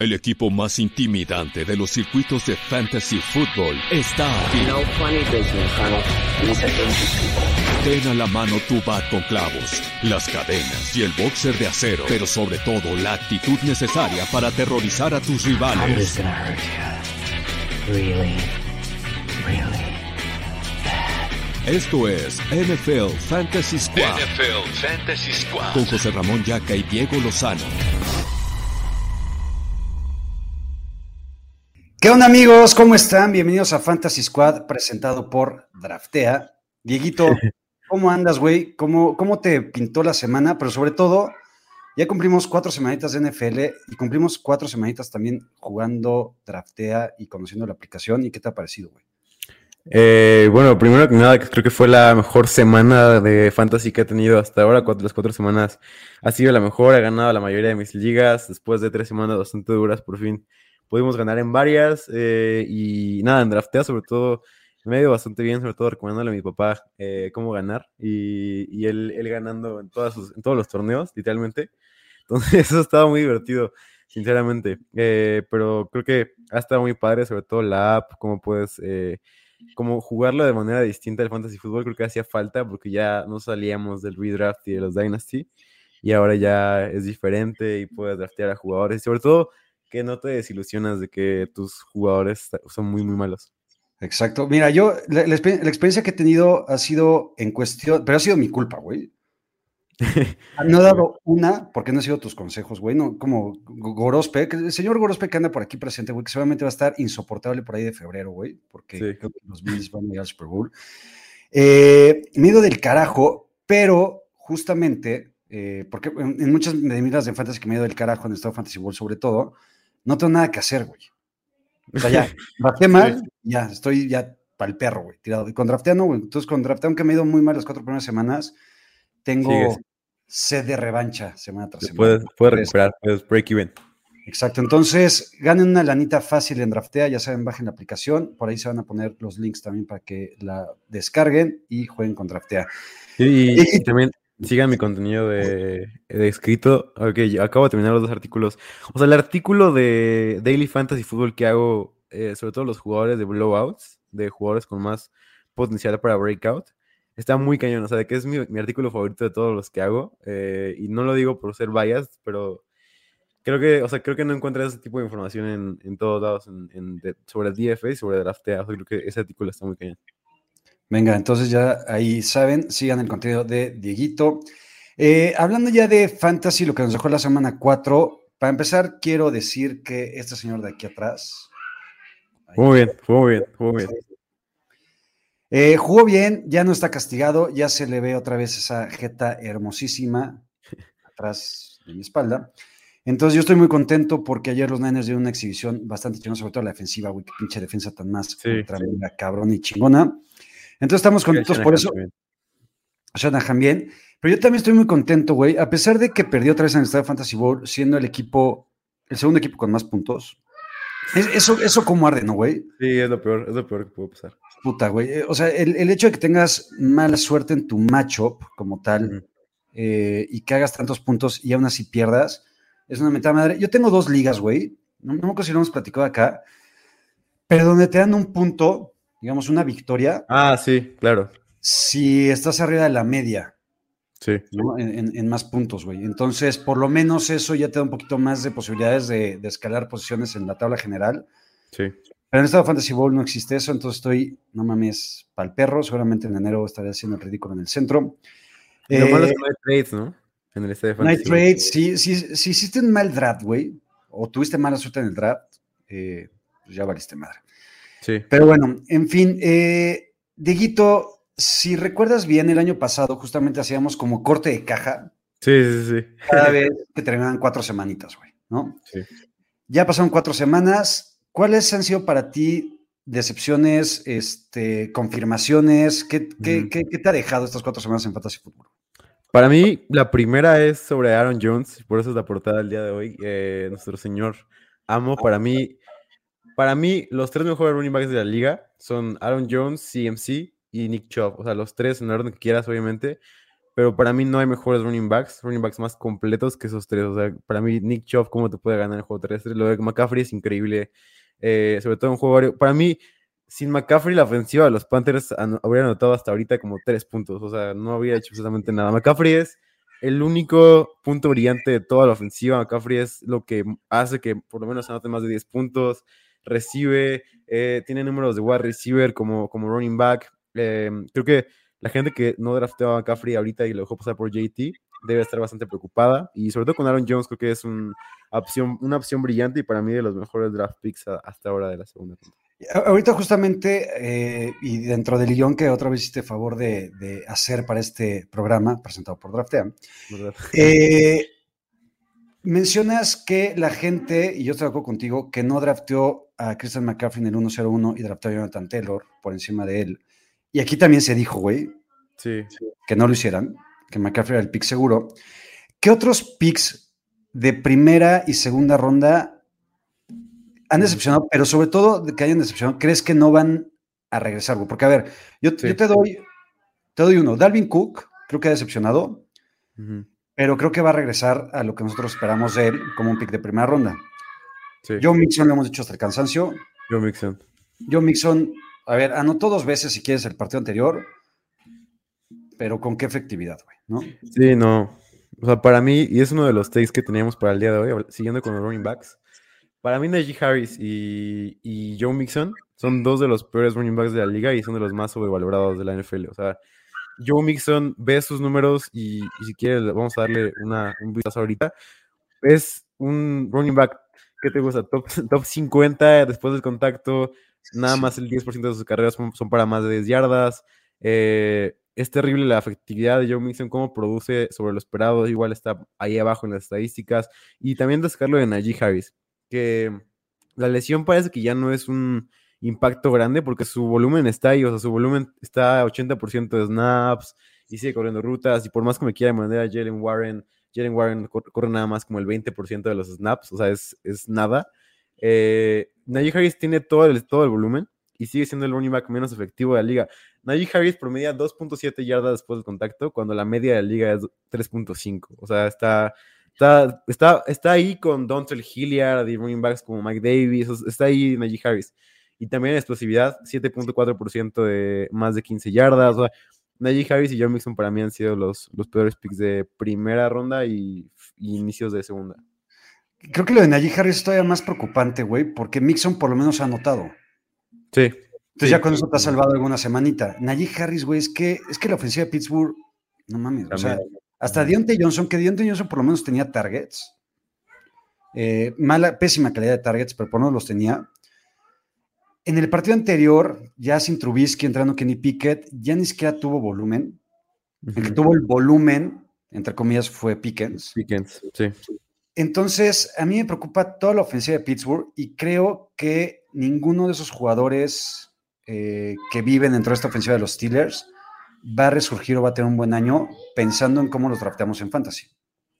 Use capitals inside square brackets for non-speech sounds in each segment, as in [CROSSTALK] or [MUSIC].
El equipo más intimidante de los circuitos de fantasy football está aquí. Ten a la mano tu bat con clavos, las cadenas y el boxer de acero, pero sobre todo la actitud necesaria para aterrorizar a tus rivales. Esto es NFL Fantasy Squad. NFL Fantasy Squad. Con José Ramón Yaca y Diego Lozano. ¿Qué onda amigos? ¿Cómo están? Bienvenidos a Fantasy Squad presentado por Draftea. Dieguito, [LAUGHS] ¿cómo andas, güey? ¿Cómo, ¿Cómo te pintó la semana? Pero sobre todo, ya cumplimos cuatro semanitas de NFL y cumplimos cuatro semanitas también jugando Draftea y conociendo la aplicación. ¿Y qué te ha parecido, güey? Eh, bueno, primero que nada, creo que fue la mejor semana de fantasy que he tenido hasta ahora. Las cuatro semanas ha sido la mejor. He ganado la mayoría de mis ligas después de tres semanas bastante duras. Por fin pudimos ganar en varias eh, y nada, en draftea sobre todo me ha ido bastante bien, sobre todo recomendándole a mi papá eh, cómo ganar y, él, ganando en, todas en todos los torneos, literalmente. Entonces [LAUGHS] eso estaba muy divertido, sinceramente. Pero creo que ha estado muy padre, sobre todo la app, cómo puedes... como jugarlo de manera distinta al fantasy fútbol creo que hacía falta porque ya no salíamos del redraft y de los dynasty y ahora ya es diferente y puedes draftear a jugadores y sobre todo que no te desilusionas de que tus jugadores son muy, muy malos. Exacto. Mira, yo, la, experiencia que he tenido ha sido en cuestión, pero ha sido mi culpa, güey. [LAUGHS] No he dado una, porque no han sido tus consejos, güey, no, como Gorospe, el señor Gorospe que anda por aquí presente, güey, que seguramente va a estar insoportable por ahí de febrero, güey, porque los Bills van a ir al Super Bowl. Eh, me he ido del carajo, pero justamente, eh, porque en, muchas de mis de fantasy que me he ido del carajo en estado fantasy World sobre todo, no tengo nada que hacer, güey. O sea, ya, [LAUGHS] bajé mal, ya, estoy ya para el perro, güey, tirado. Y con draftea no, güey. Entonces, con draftea, aunque me he ido muy mal las cuatro primeras semanas, tengo sed de revancha semana tras semana. Puedes, recuperar, puedes break even. Exacto. Entonces, ganen una lanita fácil en Draftea, ya saben, bajen la aplicación. Por ahí se van a poner los links también para que la descarguen y jueguen con Draftea. y también Sigan mi contenido de, escrito. Ok, yo acabo de terminar los dos artículos. O sea, el artículo de Daily Fantasy Football que hago, eh, sobre todo los jugadores de blowouts, de jugadores con más potencial para breakout, está muy cañón. O sea, de que es mi, artículo favorito de todos los que hago. Eh, y no lo digo por ser biased, pero creo que, o sea, creo que no encuentras ese tipo de información en, en todos lados en, sobre DFA y sobre draftea. O sea, creo que ese artículo está muy cañón. Venga, entonces ya ahí saben, sigan el contenido de Dieguito. Eh, hablando ya de fantasy, lo que nos dejó la semana 4, para empezar quiero decir que este señor de aquí atrás... Muy bien, muy bien, muy bien. Eh, jugó bien, ya no está castigado, ya se le ve otra vez esa jeta hermosísima atrás de mi espalda. Entonces yo estoy muy contento porque ayer los Niners dieron una exhibición bastante chingona, sobre todo la defensiva, güey, qué pinche defensa tan más sí, cabrón y chingona. Entonces estamos contentos por eso. Shanahan bien. Pero yo también estoy muy contento, güey. A pesar de que perdió otra vez en el Estadio Fantasy World, siendo el equipo, el segundo equipo con más puntos. eso, eso como arde, ¿no, güey? Sí, es lo peor, es lo peor que puede pasar. Puta, güey. Eh, o sea, el, hecho de que tengas mala suerte en tu matchup como tal eh, y que hagas tantos puntos y aún así pierdas, es una mentada madre. Yo tengo dos ligas, güey. No, no me acuerdo si lo hemos platicado acá, pero donde te dan un punto digamos, una victoria. Ah, sí, claro. Si estás arriba de la media. Sí. En, más puntos, güey. Entonces, por lo menos eso ya te da un poquito más de posibilidades de, escalar posiciones en la tabla general. Sí. Pero en estado Fantasy Bowl no existe eso, entonces estoy, no mames, para el perro. Seguramente en enero estaré haciendo el ridículo en el centro. lo malo es que no hay trades, ¿no? En el estadio No hay trades. Si, si, si, hiciste un mal draft, güey, o tuviste mala suerte en el draft, eh, pues ya valiste madre. Sí. Pero bueno, en fin, eh, Dieguito, si recuerdas bien, el año pasado justamente hacíamos como corte de caja. Sí, sí, sí. Cada [LAUGHS] vez que terminaban cuatro semanitas, güey, ¿no? Sí. Ya pasaron cuatro semanas. ¿Cuáles han sido para ti decepciones, este, confirmaciones? ¿Qué, qué, Ujú. qué- qué te ha dejado estas cuatro semanas en Fantasy Football? Para mí, la primera es sobre Aaron Jones, por eso es la portada del día de hoy. eh, nuestro señor amo. Para mí, para mí, los tres mejores running backs de la liga son Aaron Jones, CMC y Nick Chubb. O sea, los tres en el orden que quieras, obviamente. Pero para mí no hay mejores running backs, running backs más completos que esos tres. O sea, para mí, Nick Chubb, ¿cómo te puede ganar el juego terrestre? Lo de McCaffrey es increíble. Eh, sobre todo en juego. Para mí, sin McCaffrey, la ofensiva de los Panthers an- habría anotado hasta ahorita como tres puntos. O sea, no habría hecho absolutamente nada. McCaffrey es el único punto brillante de toda la ofensiva. McCaffrey es lo que hace que por lo menos anote más de 10 puntos. Recibe, eh, tiene números de wide receiver como, como running back. Eh, creo que la gente que no drafteó a McCaffrey ahorita y lo dejó pasar por JT debe estar bastante preocupada. Y sobre todo con Aaron Jones, creo que es un opción, una opción brillante y para mí de los mejores draft picks a- hasta ahora de la segunda ronda. Ahorita justamente, eh, y dentro del guion que otra vez hiciste favor de, de hacer para este programa, presentado por Draftea, eh, mencionas que la gente, y yo estoy de acuerdo contigo, que no drafteó a Christian McCaffrey en el 101 y drafteó a Jonathan Taylor por encima de él. Y aquí también se dijo, güey, Sí, que no lo hicieran, que McCaffrey era el pick seguro. ¿Qué otros picks de primera y segunda ronda han decepcionado, pero sobre todo que hayan decepcionado, crees que no van a regresar? güey? Porque, a ver, yo, Sí. yo te doy te doy uno. Dalvin Cook, creo que ha decepcionado, pero creo que va a regresar a lo que nosotros esperamos de él como un pick de primera ronda. sí. Joe Mixon lo hemos dicho hasta el cansancio. Joe Mixon. Joe Mixon, a ver, anotó dos veces si quieres el partido anterior, pero con qué efectividad, güey, ¿no? Sí, no. O sea, para mí, y es uno de los takes que teníamos para el día de hoy, siguiendo con los running backs. Para mí, Najee Harris y, y Joe Mixon son dos de los peores running backs de la liga y son de los más sobrevalorados de la NFL. O sea, Joe Mixon ve sus números y, y si quieres, le- vamos a darle una, un vistazo ahorita. Es un running back que te gusta, top, top 50 después del contacto. Nada más el 10% de sus carreras son, para más de 10 yardas. Eh, es terrible la efectividad de Joe Mixon, cómo produce sobre lo esperado. Igual está ahí abajo en las estadísticas. Y también destacarlo de Najee Harris, que la lesión parece que ya no es un impacto grande porque su volumen está ahí, o sea, su volumen está a 80% de snaps y sigue corriendo rutas. Y por más que me quiera mandar a Jalen Warren, Jalen Warren cor- corre nada más como el 20% de los snaps, o sea, es, es nada. Eh, Najee Harris tiene todo el, todo el volumen y sigue siendo el running back menos efectivo de la liga. Najee Harris promedia 2.7 yardas después del contacto, cuando la media de la liga es 3.5. O sea, está, está, está, está ahí con Dontrell Hilliard y running backs como Mike Davis. está ahí Najee Harris. Y también explosividad, 7.4% de más de 15 yardas. O Najee Harris y Joe Mixon para mí han sido los, los peores picks de primera ronda y, y inicios de segunda. Creo que lo de Najee Harris es todavía más preocupante, güey, porque Mixon por lo menos ha anotado. Sí. Entonces Sí. ya con eso te ha salvado alguna semanita. Najee Harris, güey, es que, es que la ofensiva de Pittsburgh, no mames, o sea, También. hasta Deontay Johnson, que Deontay Johnson por lo menos tenía targets. Eh, mala, pésima calidad de targets, pero por lo menos los tenía. En el partido anterior, ya sin Trubisky entrando Kenny Pickett, ya ni siquiera tuvo volumen. El que tuvo el volumen, entre comillas, fue Pickens. Pickens, sí. Entonces, a mí me preocupa toda la ofensiva de Pittsburgh y creo que ninguno de esos jugadores eh, que viven dentro de esta ofensiva de los Steelers va a resurgir o va a tener un buen año pensando en cómo los drafteamos en fantasy.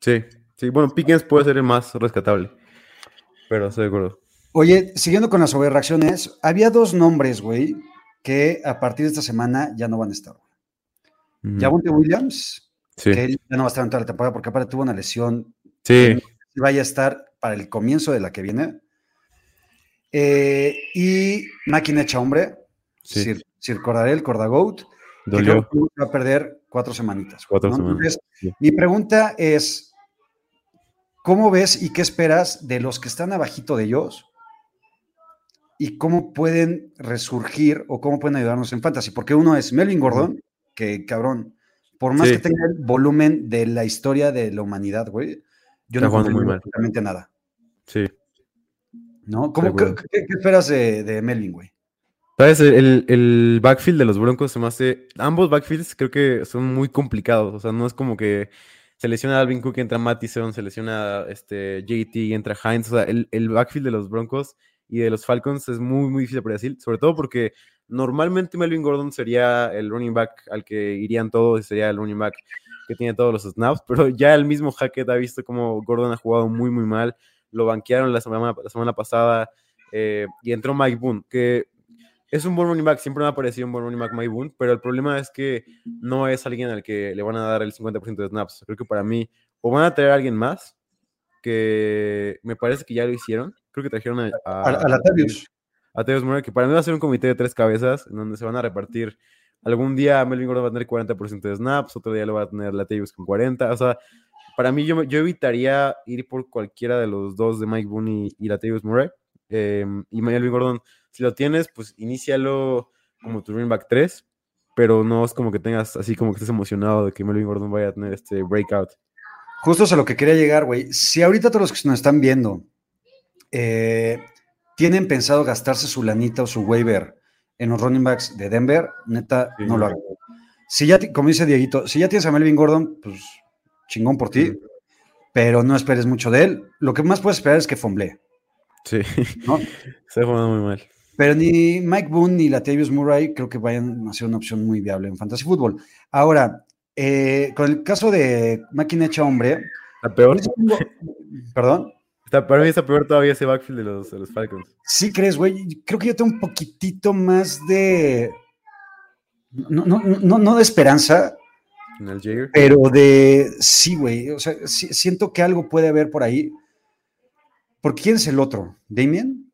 Sí, sí. Bueno, Pickens puede ser el más rescatable. Pero estoy de acuerdo. Oye, siguiendo con las sobrereacciones, había dos nombres, güey, que a partir de esta semana ya no van a estar. Javonte Williams, Sí. que él ya no va a estar en toda la temporada porque aparte tuvo una lesión Sí. Vaya a estar para el comienzo de la que viene. Eh, y máquina hecha hombre, Sí. Sir, Sir Cordarel, que creo que va a perder cuatro semanitas. Cuatro ¿no? semanas, Entonces, sí. mi pregunta es, ¿cómo ves y qué esperas de los que están abajito de ellos? ¿Y cómo pueden resurgir o cómo pueden ayudarnos en fantasy? Porque uno es Melvin Gordon, que cabrón, por más Sí. que tenga el volumen de la historia de la humanidad, güey, yo Está no jugando muy mal. absolutamente nada. Sí. ¿No? ¿Cómo, qué, qué- qué esperas de, de Melvin, güey? ¿Sabes? El, el, backfield de los Broncos se me hace. Ambos backfields creo que son muy complicados. O sea, no es como que se lesiona Alvin Cook y entra Mattison, se lesiona este, JT y entra Hines. O sea, el, el, backfield de los Broncos y de los Falcons es muy, muy difícil de predecir. Sobre todo porque normalmente Melvin Gordon sería el running back al que irían todos y sería el running back que tiene todos los snaps. Pero [LAUGHS] ya el mismo Hackett ha visto como Gordon ha jugado muy, muy mal. Lo banquearon la semana, la semana pasada. Eh, y entró Mike Boone, que es un buen running back, siempre me ha parecido un buen running back Mike Boone, pero el problema es que no es alguien al que le van a dar el 50% de snaps. Creo que para mí, o van a traer a alguien más, que me parece que ya lo hicieron. Creo que trajeron a, a, a, a Latavius Murray, que para mí va a ser un comité de tres cabezas, en donde se van a repartir. Algún día Melvin Gordon va a tener 40% de snaps, otro día lo va a tener Latavius con 40%. O sea, para mí yo, yo evitaría ir por cualquiera de los dos de Mike Boone y, y Latavius Murray. Eh, y Melvin Gordon si lo tienes, pues inícialo como tu running back 3, pero no es como que tengas así como que estés emocionado de que Melvin Gordon vaya a tener este breakout. Justo a lo que quería llegar, güey. Si ahorita todos los que nos están viendo eh, tienen pensado gastarse su lanita o su waiver en los running backs de Denver, neta, no lo hagan. Si ya, como dice Dieguito, si ya tienes a Melvin Gordon, pues chingón por ti, pero no esperes mucho de él. Lo que más puedes esperar es que fomble. Sí, ¿no? [LAUGHS] se ha jugado muy mal. Pero ni Mike Boone ni Latavius Murray creo que vayan a ser una opción muy viable en fantasy fútbol. Ahora, eh, con el caso de máquina hecha hombre. ¿Está peor? ¿Perdón? Está, para mí está peor todavía ese backfield de los, de los Falcons. Sí, crees, güey. Creo que yo tengo un poquitito más de. No, no, no, no de esperanza. ¿En el Jager? Pero de. Sí, güey. O sea, siento que algo puede haber por ahí. ¿Por quién es el otro? ¿Damien?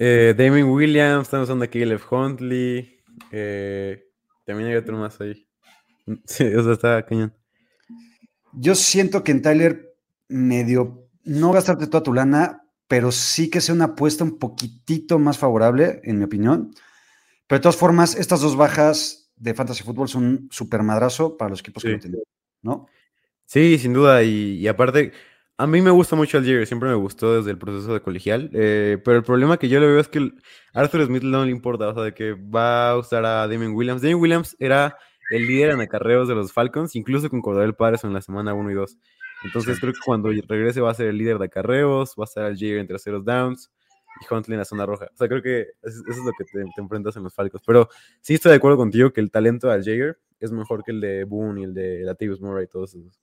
Eh, Damien Williams, estamos hablando de Caleb Huntley. Eh, también hay otro más ahí. Sí, o sea, está cañón. Yo siento que en Tyler medio no gastarte toda tu lana, pero sí que sea una apuesta un poquitito más favorable, en mi opinión. Pero de todas formas, estas dos bajas de Fantasy Football son un super madrazo para los equipos que lo tienen, ¿no? Sí, sin duda. y aparte, a mí me gusta mucho Algier, siempre me gustó desde el proceso de colegial, eh, pero el problema que yo le veo es que Arthur Smith no le importa, o sea, de que va a usar a Damien Williams. Damien Williams era el líder en acarreos de los Falcons, incluso con Cordell Padres en la semana 1 y 2. Entonces creo que cuando regrese va a ser el líder de acarreos, va a estar Algier en terceros downs y Huntley en la zona roja. O sea, creo que eso es lo que te, enfrentas en los Falcons. Pero sí estoy de acuerdo contigo que el talento de Algier es mejor que el de Boone y el de Latavius Murray y todos esos.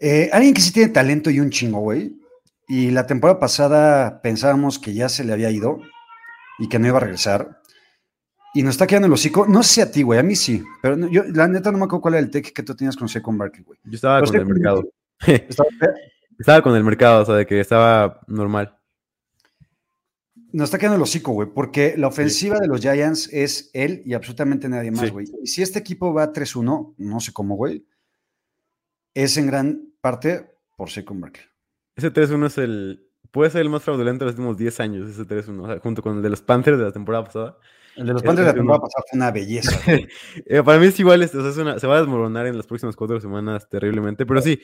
Eh, alguien que sí tiene talento y un chingo, güey. Y la temporada pasada pensábamos que ya se le había ido y que no iba a regresar. Y nos está quedando el hocico. No sé a ti, güey, a mí sí. Pero yo, la neta, no me acuerdo cuál era el tech que tú tenías con con Barkley, güey. Yo estaba con el mercado. [LAUGHS] ¿Estaba? con el mercado, o sea, de que estaba normal. Nos está quedando el hocico, güey, porque la ofensiva de los Giants es él y absolutamente nadie más, güey. Y si este equipo va 3-1, no sé cómo, güey es en gran parte por Saquon Barkley. Ese 3-1 es el. Puede ser el más fraudulento de los últimos 10 años, ese 3-1, junto con el de los Panthers de la temporada pasada. El de los Panthers de la temporada pasada fue una belleza. [LAUGHS] Eh, para mí es igual, es, se va a desmoronar en las próximas cuatro semanas terriblemente, pero sí,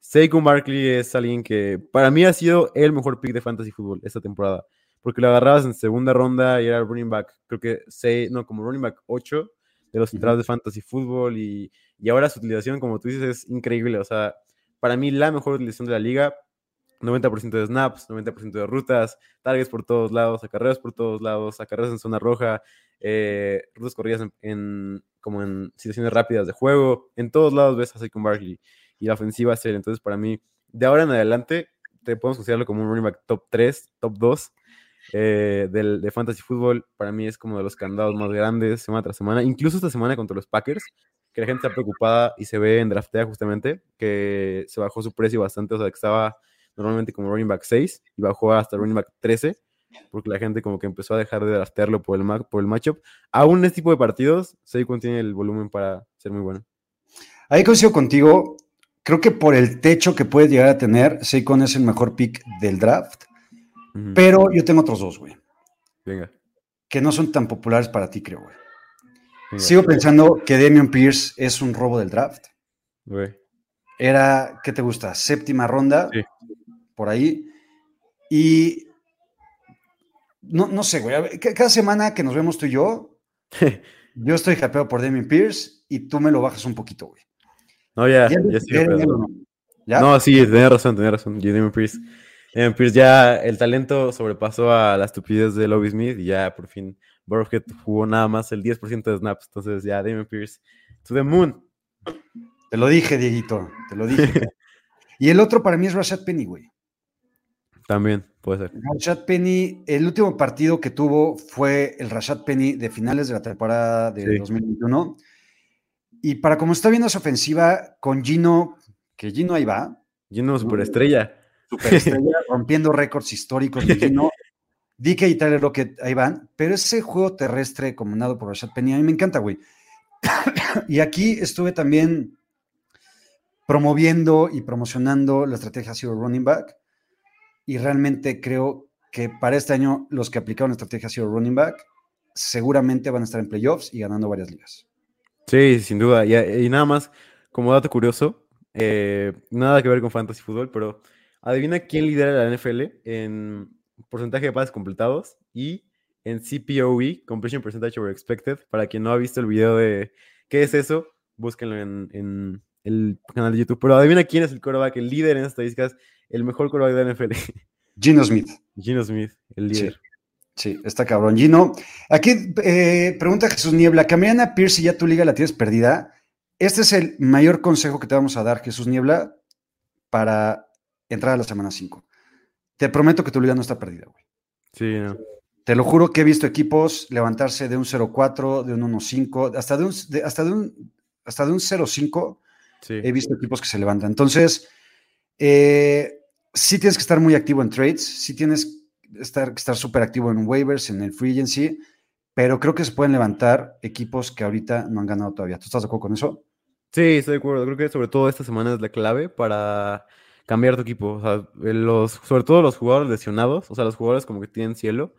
Saquon Barkley es alguien que para mí ha sido el mejor pick de fantasy fútbol esta temporada, porque lo agarrabas en segunda ronda y era running back, creo que 6, no, como running back 8 de los centrales de fantasy fútbol y y ahora su utilización, como tú dices, es increíble. O sea, para mí la mejor utilización de la liga, 90% de snaps, 90% de rutas, targets por todos lados, acarreos por todos lados, acarreos en zona roja, eh, rutas corridas en, como en situaciones rápidas de juego. En todos lados ves a Saquon Barkley y la ofensiva es él. Entonces, para mí, de ahora en adelante, te podemos considerarlo como un running back top 3, top 2 eh, del, de fantasy fútbol. Para mí es como de los candados más grandes semana tras semana. Incluso esta semana contra los Packers, que la gente está preocupada y se ve en draftea justamente, que se bajó su precio bastante, o sea, que estaba normalmente como running back 6 y bajó hasta running back 13, porque la gente como que empezó a dejar de draftearlo por el, por el matchup. Aún en este tipo de partidos, Saquon tiene el volumen para ser muy bueno. Ahí coincido contigo. Creo que por el techo que puede llegar a tener, Saquon es el mejor pick del draft. Pero yo tengo otros dos, güey. Venga. Que no son tan populares para ti, creo, güey. Sigo pensando que Damian Pierce es un robo del draft. Era, ¿qué te gusta? Séptima ronda, por ahí. Y no, no sé, güey. Cada semana que nos vemos tú y yo, [LAUGHS] yo estoy hypeado por Damien Pierce y tú me lo bajas un poquito, güey. No, ya, ya, sí. No, sí, tenía razón, tenía razón. Damien Pierce. Damien Pierce ya el talento sobrepasó a la estupidez de Lobby Smith y ya por fin Burkhead jugó nada más el 10% de snaps. Entonces ya Damien Pierce to the moon. Te lo dije, Dieguito, te lo dije. [LAUGHS] y el otro para mí es Rashad Penny, güey. También puede ser. Rashad Penny, el último partido que tuvo fue el Rashad Penny de finales de la temporada de 2021. Y para como está viendo su ofensiva con Gino, que Gino ahí va. Gino superestrella. Superestrella, [LAUGHS] rompiendo récords históricos de Gino. DK y Tyler Rocket ahí van, pero ese juego terrestre comandado por Rashad Penny a mí me encanta, güey. [COUGHS] y aquí estuve también promoviendo y promocionando la estrategia Zero Running Back y realmente creo que para este año los que aplicaron la estrategia Zero Running Back seguramente van a estar en playoffs y ganando varias ligas. Sí, sin duda. Y, nada más, como dato curioso, eh, nada que ver con fantasy fútbol, pero adivina quién lidera la NFL en porcentaje de pases completados y en CPOE, Completion Percentage Over Expected. Para quien no ha visto el video de qué es eso, búsquenlo en, el canal de YouTube. Pero adivina quién es el quarterback, el líder en estadísticas, el mejor quarterback de la NFL. Gino Smith. Gino Smith, el líder. Sí. está cabrón. Gino, aquí eh, pregunta Jesús Niebla, ¿cambiarían a Pierce si ya tu liga la tienes perdida? Este es el mayor consejo que te vamos a dar, Jesús Niebla, para entrar a la semana 5. Te prometo que tu liga no está perdida, güey. Sí, no. Te lo juro que he visto equipos levantarse de un 0-4, de un 1-5, hasta de un, hasta de un, hasta de un 0-5. He visto equipos que se levantan. Entonces, eh, sí tienes que estar muy activo en trades, sí tienes que estar estar súper activo en waivers, en el free agency, pero creo que se pueden levantar equipos que ahorita no han ganado todavía. ¿Tú estás de acuerdo con eso? Sí, estoy de acuerdo. Creo que sobre todo esta semana es la clave para cambiar tu equipo. O sea, sobre todo los jugadores lesionados, o sea, los jugadores como que tienen cielo,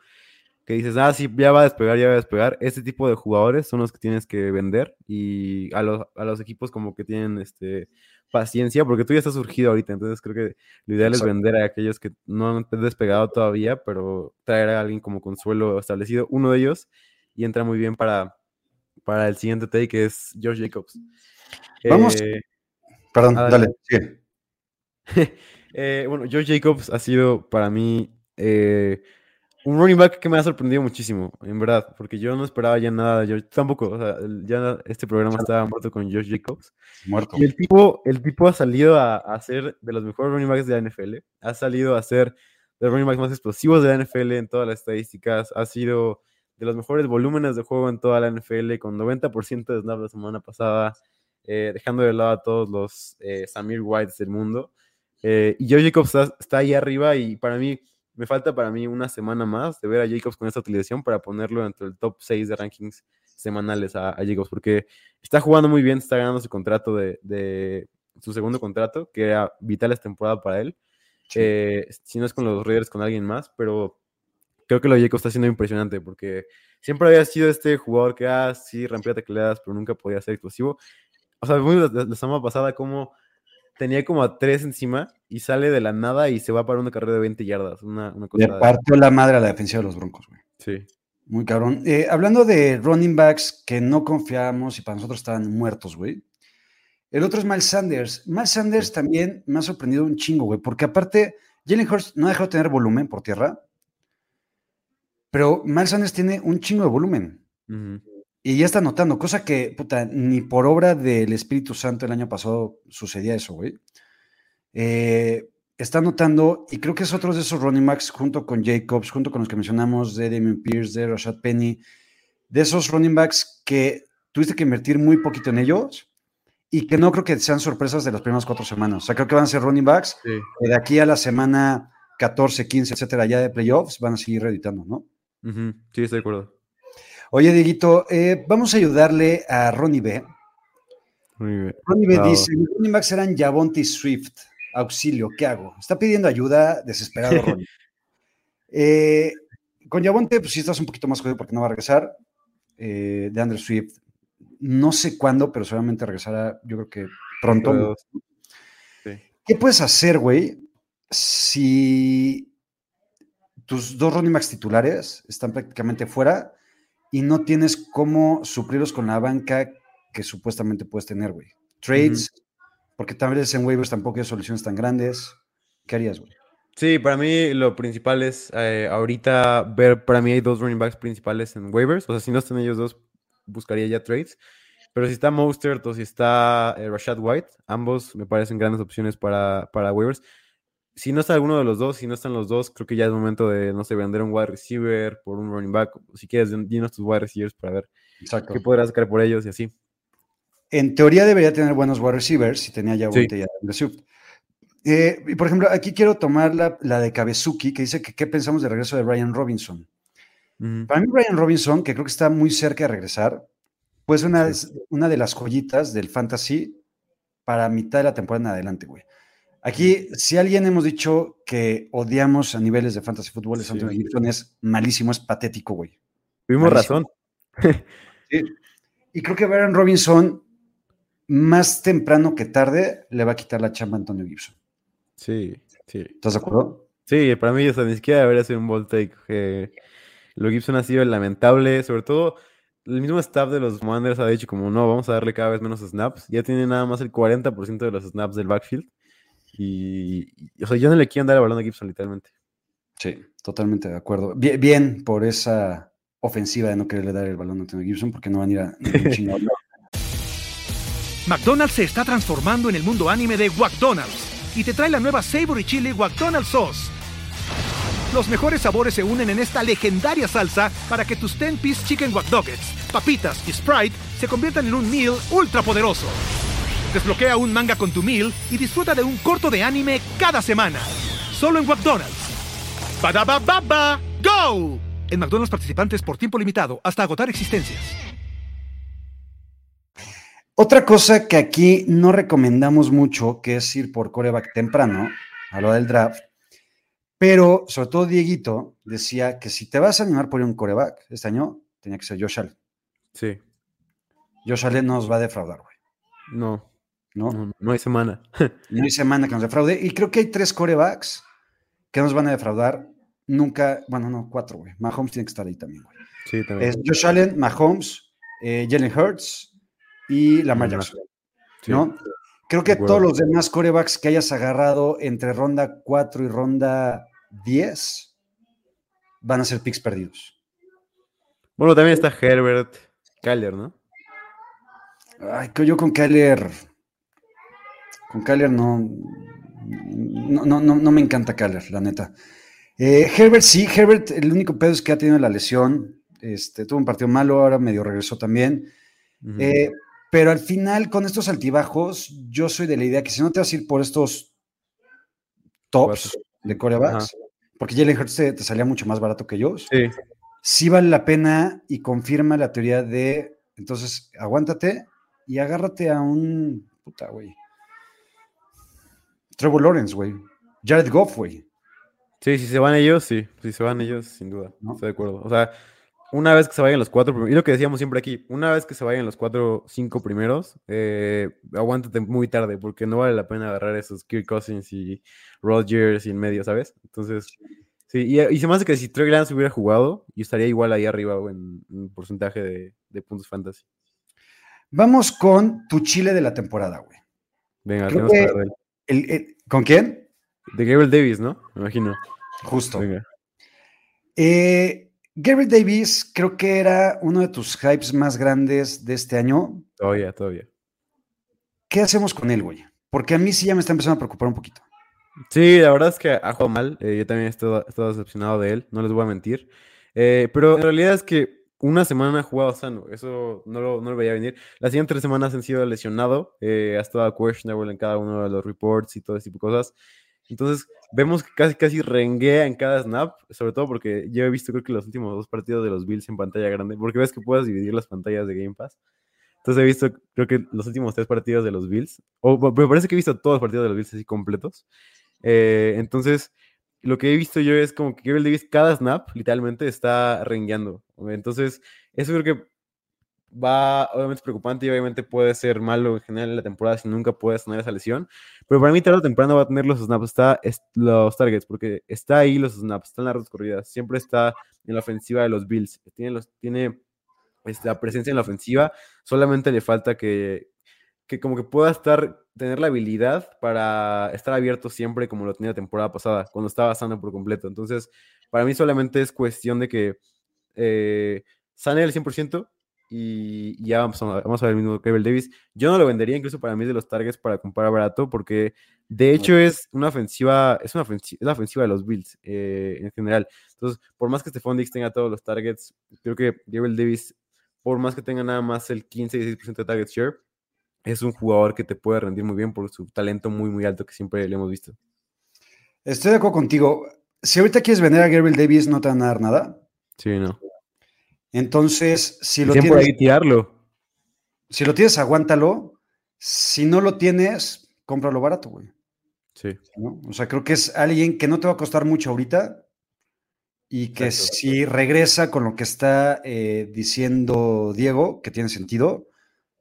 que dices, ah, sí, ya va a despegar, ya va a despegar. Este tipo de jugadores son los que tienes que vender y a los, a los equipos como que tienen este, paciencia, porque tú ya estás surgido ahorita, entonces creo que lo ideal es vender a aquellos que no han despegado todavía, pero traer a alguien como consuelo establecido, uno de ellos, y entra muy bien para, para el siguiente take, que es George Jacobs. Vamos. Eh, Perdón, dale, [LAUGHS] eh, bueno, George Jacobs ha sido para mí... Eh, un running back que me ha sorprendido muchísimo, en verdad, porque yo no esperaba ya nada George, tampoco, o sea, ya este programa estaba muerto con George Jacobs. Muerto. Y el tipo, el tipo ha salido a, a, ser de los mejores running backs de la NFL, ha salido a ser de los running backs más explosivos de la NFL en todas las estadísticas, ha sido de los mejores volúmenes de juego en toda la NFL, con 90% de snap la semana pasada, eh, dejando de lado a todos los eh, Samir Whites del mundo. Eh, y George Jacobs está, está ahí arriba y para mí me falta para mí una semana más de ver a Jacobs con esta utilización para ponerlo entre el top 6 de rankings semanales a, Jacobs, porque está jugando muy bien, está ganando su contrato de, su segundo contrato, que era vital esta temporada para él. Eh, si no es con los Raiders, con alguien más, pero creo que lo de Jacobs está siendo impresionante porque siempre había sido este jugador que, ah, sí, rompía tecleadas, pero nunca podía ser explosivo. O sea, muy la, la semana pasada, como tenía como a tres encima y sale de la nada y se va para una carrera de 20 yardas. Una, Le partió la madre a la defensiva de los Broncos, güey. Sí. Muy cabrón. Eh, hablando de running backs que no confiábamos y para nosotros estaban muertos, güey. El otro es Miles Sanders. Miles Sanders también me ha sorprendido un chingo, güey, porque aparte, Jalen Hurst no ha dejado de tener volumen por tierra, pero Miles Sanders tiene un chingo de volumen. Y ya está notando, cosa que, puta, ni por obra del Espíritu Santo el año pasado sucedía eso, güey. Eh, está notando, y creo que es otro de esos running backs, junto con Jacobs, junto con los que mencionamos, de Damien Pierce, de Rashad Penny, de esos running backs que tuviste que invertir muy poquito en ellos y que no creo que sean sorpresas de las primeras cuatro semanas. O sea, creo que van a ser running backs que de aquí a la semana 14, 15, etcétera, ya de playoffs, van a seguir reeditando, ¿no? Sí, estoy de acuerdo. Oye, Dieguito, eh, vamos a ayudarle a Ronnie B. Ronnie B, dice: Mis running backs eran Javonte Swift. Auxilio, ¿qué hago? Está pidiendo ayuda, desesperado [LAUGHS] Ronnie. Eh, con Javonte, pues sí estás un poquito más jodido porque no va a regresar. Eh, de Andrew Swift, no sé cuándo, pero seguramente regresará, yo creo que pronto. ¿Qué puedes hacer, güey? Si tus dos running backs titulares están prácticamente fuera y no tienes cómo suplirlos con la banca que supuestamente puedes tener, güey. Trades, porque también en waivers tampoco hay soluciones tan grandes. ¿Qué harías, güey? Sí, para mí lo principal es eh, ahorita ver, para mí hay dos running backs principales en waivers, o sea, si no están ellos dos, buscaría ya trades. Pero si está Mostert o si está eh, Rashad White, ambos me parecen grandes opciones para, para waivers. Si no está alguno de los dos, si no están los dos, creo que ya es momento de, no sé, vender un wide receiver por un running back. Si quieres, dinos tus wide receivers para ver qué podrás sacar por ellos y así. En teoría debería tener buenos wide receivers si tenía ya sí. ya eh, y por ejemplo, aquí quiero tomar la, la, de Kabezuki, que dice que qué pensamos del regreso de Brian Robinson. Para mí, Brian Robinson, que creo que está muy cerca de regresar, pues una, una de las joyitas del fantasy para mitad de la temporada en adelante, güey. Aquí, si alguien hemos dicho que odiamos a niveles de fantasy fútbol, es Antonio Gibson, es malísimo, es patético, güey. Tuvimos razón. [LAUGHS] sí. Y creo que Brian Robinson, más temprano que tarde, le va a quitar la chamba a Antonio Gibson. Sí, sí. ¿Estás de acuerdo? Sí, para mí, o sea, ni siquiera debería ser un bold take. lo Gibson ha sido lamentable, sobre todo el mismo staff de los Commanders ha dicho como no, vamos a darle cada vez menos snaps. Ya tiene nada más el 40% de los snaps del backfield. Y, o sea, yo no le quiero dar el balón a Gibson literalmente. Sí, totalmente de acuerdo. Bien, bien, por esa ofensiva de no quererle dar el balón a Antonio Gibson porque no van a ir a [LAUGHS] McDonald's se está transformando en el mundo anime de McDonald's y te trae la nueva Savory Chili McDonald's Sauce los mejores sabores se unen en esta legendaria salsa para que tus 10-piece chicken wack papitas y Sprite se conviertan en un meal ultra poderoso. Desbloquea un manga con tu meal y disfruta de un corto de anime cada semana. Solo en McDonald's. baba ¡Go! En McDonald's participantes por tiempo limitado hasta agotar existencias. Otra cosa que aquí no recomendamos mucho, que es ir por coreback temprano, a lo del draft, pero, sobre todo, Dieguito decía que si te vas a animar por un coreback este año, tenía que ser Josh Allen. Sí. Josh Allen nos va a defraudar, güey. No. No. No, hay semana. [LAUGHS] no hay semana que nos defraude. Y creo que hay tres corebacks que nos van a defraudar. Nunca, bueno, no, cuatro, güey. Mahomes tiene que estar ahí también, güey. Sí, también. Es Josh Allen, Mahomes, eh, Jalen Hurts y Lamar Jackson. ¿No? Creo que todos los demás corebacks que hayas agarrado entre ronda 4 y ronda 10 van a ser picks perdidos. Bueno, también está Herbert, Kyler, ¿no? Ay, yo con Kyler. Con Kyler no. No, no, no, me encanta Kyler, la neta. Eh, Herbert sí, Herbert, el único pedo es que ha tenido la lesión. Este, tuvo un partido malo, ahora medio regresó también. eh, pero al final, con estos altibajos, yo soy de la idea que si no te vas a ir por estos tops de corebacks, porque Jalen Hurts te, salía mucho más barato que ellos, sí. sí vale la pena y confirma la teoría de, entonces, aguántate y agárrate a un, puta, güey. Trevor Lawrence, güey. Jared Goff, güey. Sí, si se van ellos, sí. Si se van ellos, sin duda. ¿No? Estoy de acuerdo. O sea, una vez que se vayan los cuatro, y lo que decíamos siempre aquí, una vez que se vayan los cuatro, cinco primeros, eh, aguántate muy tarde, porque no vale la pena agarrar esos Kirk Cousins y Rodgers y en medio, ¿sabes? Entonces, sí, y, se me hace que si Trey Lance hubiera jugado, y estaría igual ahí arriba en, en porcentaje de, puntos fantasy. Vamos con tu chile de la temporada, güey. Venga, tenemos que hablar de él. ¿Con quién? De Gabriel Davis, ¿no? Me imagino. Justo. Eh, Gary Davis creo que era uno de tus hypes más grandes de este año. Todavía, todavía. ¿Qué hacemos con él, güey? Porque a mí sí ya me está empezando a preocupar un poquito. Sí, la verdad es que ha jugado mal. Eh, yo también he estado, decepcionado de él, no les voy a mentir. Eh, pero en realidad es que una semana ha jugado sano, eso no lo, no lo veía venir. Las siguientes tres semanas han sido lesionado, eh, ha estado questionable en cada uno de los reports y todo ese tipo de cosas. Entonces, vemos que casi, casi renguea en cada snap, sobre todo porque yo he visto, creo que los últimos dos partidos de los Bills en pantalla grande, porque ves que puedes dividir las pantallas de Game Pass. Entonces, he visto, creo que los últimos tres partidos de los Bills, o me parece que he visto todos los partidos de los Bills así completos. Eh, entonces, lo que he visto yo es como que Gabriel Davis, cada snap, literalmente, está rengueando. Entonces, eso creo que va, obviamente es preocupante y obviamente puede ser malo en general en la temporada si nunca puedes tener esa lesión. Pero para mí tarde o temprano va a tener los snaps, está los targets, porque está ahí los snaps, están las corridas, siempre está en la ofensiva de los Bills, tiene, los, tiene esta presencia en la ofensiva, solamente le falta que, que como que pueda estar, tener la habilidad para estar abierto siempre como lo tenía la temporada pasada, cuando estaba sano por completo. Entonces, para mí solamente es cuestión de que eh, sane el 100% y ya vamos a, vamos a ver el mismo Cable Davis. Yo no lo vendería incluso para mí de los targets para comprar barato porque de hecho es una ofensiva, es una ofensiva, es la ofensiva de los Bills eh, en general. Entonces, por más que Stephon Dix tenga todos los targets, creo que Gabriel Davis, por más que tenga nada más el 15-16% de target share, es un jugador que te puede rendir muy bien por su talento muy, muy alto que siempre le hemos visto. Estoy de acuerdo contigo. Si ahorita quieres vender a Gabriel Davis, no te van a dar nada. Sí, no. Entonces, si lo tienes. hay que tirarlo. Si lo tienes, aguántalo. Si no lo tienes, cómpralo barato, güey. Sí. ¿no? O sea, creo que es alguien que no te va a costar mucho ahorita y que Exacto. si regresa con lo que está eh, diciendo Diego, que tiene sentido,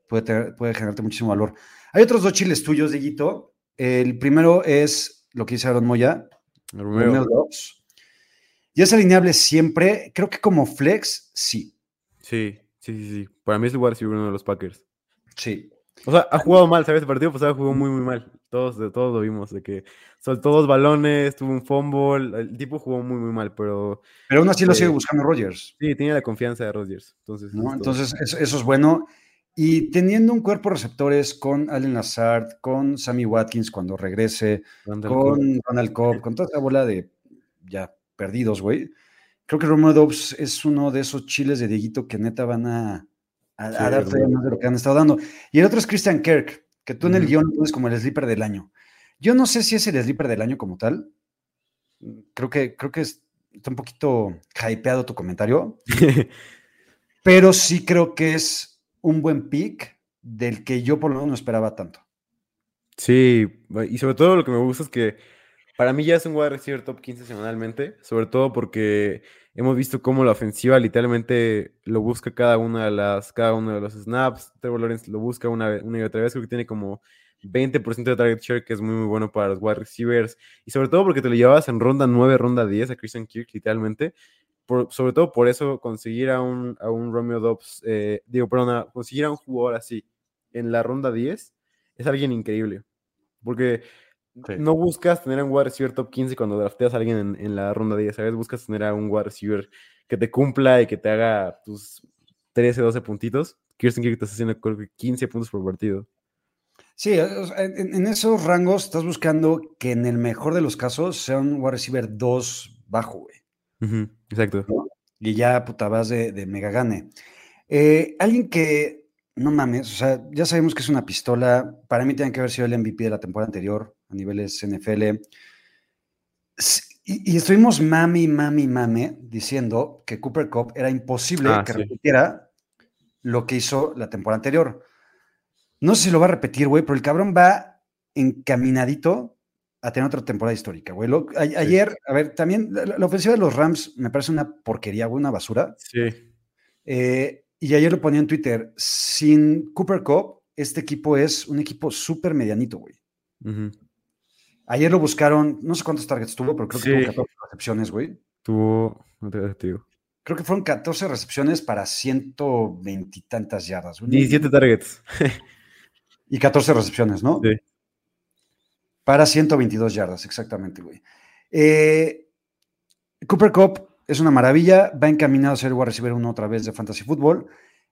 puede, tener- puede generarte muchísimo valor. Hay otros dos chiles tuyos, Dieguito. El primero es lo que dice Aaron Moya, Romeo. Dobbs. Y es alineable siempre. Creo que como flex, sí. Sí, sí, sí, sí. Para mí es el wide receiver uno de los Packers. Sí. O sea, ha jugado mal, ¿sabes? El partido pasado jugó muy, muy mal. Todos, de todos lo vimos, de que soltó dos balones, tuvo un fumble. El tipo jugó muy, muy mal, pero Pero aún así lo Eh, sigue buscando Rogers. sí, tiene la confianza de Rodgers. Entonces, ¿no? Entonces, eso, eso es bueno. Y teniendo un cuerpo de receptores con Allen Lazard, con Sammy Watkins cuando regrese, Randall con Ronald Cobb, con toda esa bola de ya perdidos, güey. Creo que Romeo Dobbs es uno de esos chiles de Dieguito que neta van a, a, dar todavía más de lo que han estado dando. Y el otro es Christian Kirk, que tú en el guion pones como el sleeper del año. Yo no sé si es el sleeper del año como tal. Creo que, creo que es- está un poquito hypeado tu comentario, [LAUGHS] pero sí creo que es un buen pick del que yo por lo menos no esperaba tanto. Sí, y sobre todo lo que me gusta es que para mí ya es un wide receiver top 15 semanalmente, sobre todo porque hemos visto cómo la ofensiva literalmente lo busca cada una de las, cada uno de los snaps. Trevor Lawrence lo busca una, una y otra vez, creo que tiene como 20% de target share, que es muy, muy bueno para los wide receivers. Y sobre todo porque te lo llevabas en ronda 9, ronda 10 a Christian Kirk, literalmente. Por- sobre todo por eso, conseguir a un, a un Romeo Dobbs, eh, digo, perdón, a- conseguir a un jugador así en la ronda 10 es alguien increíble. Porque Sí. no buscas tener a un wide receiver top 15 cuando drafteas a alguien en, en la ronda 10, ¿sabes? Buscas tener a un wide receiver que te cumpla y que te haga tus 13, 12 puntitos. Kirsten Kirk te está haciendo creo que 15 puntos por partido. Sí, sea, en, en esos rangos estás buscando que en el mejor de los casos sea un wide receiver 2 bajo, güey. Ujú, exacto. Y ya, puta, vas de, de mega gane. Eh, alguien que, no mames, o sea, ya sabemos que es una pistola. Para mí tiene que haber sido el MVP de la temporada anterior a niveles NFL. Y, y estuvimos mami, mami, mame diciendo que Cooper Cup era imposible Ah, que sí. repitiera lo que hizo la temporada anterior. No sé si lo va a repetir, güey, pero el cabrón va encaminadito a tener otra temporada histórica, güey. Lo- a- ayer, a ver, también la, la ofensiva de los Rams me parece una porquería, güey, una basura. Sí. Eh, y ayer lo ponía en Twitter, sin Cooper Cup, este equipo es un equipo súper medianito, güey. Ayer lo buscaron, no sé cuántos targets tuvo, pero creo que Sí. tuvo 14 recepciones, güey. Tuvo. No te, te digo. Creo que fueron 14 recepciones para 120 y tantas yardas. güey. 17 targets. Y 14 recepciones, ¿no? Sí. Para 122 yardas, exactamente, güey. Eh, Cooper Cup es una maravilla, va encaminado a ser wide receiver uno otra vez de Fantasy Football.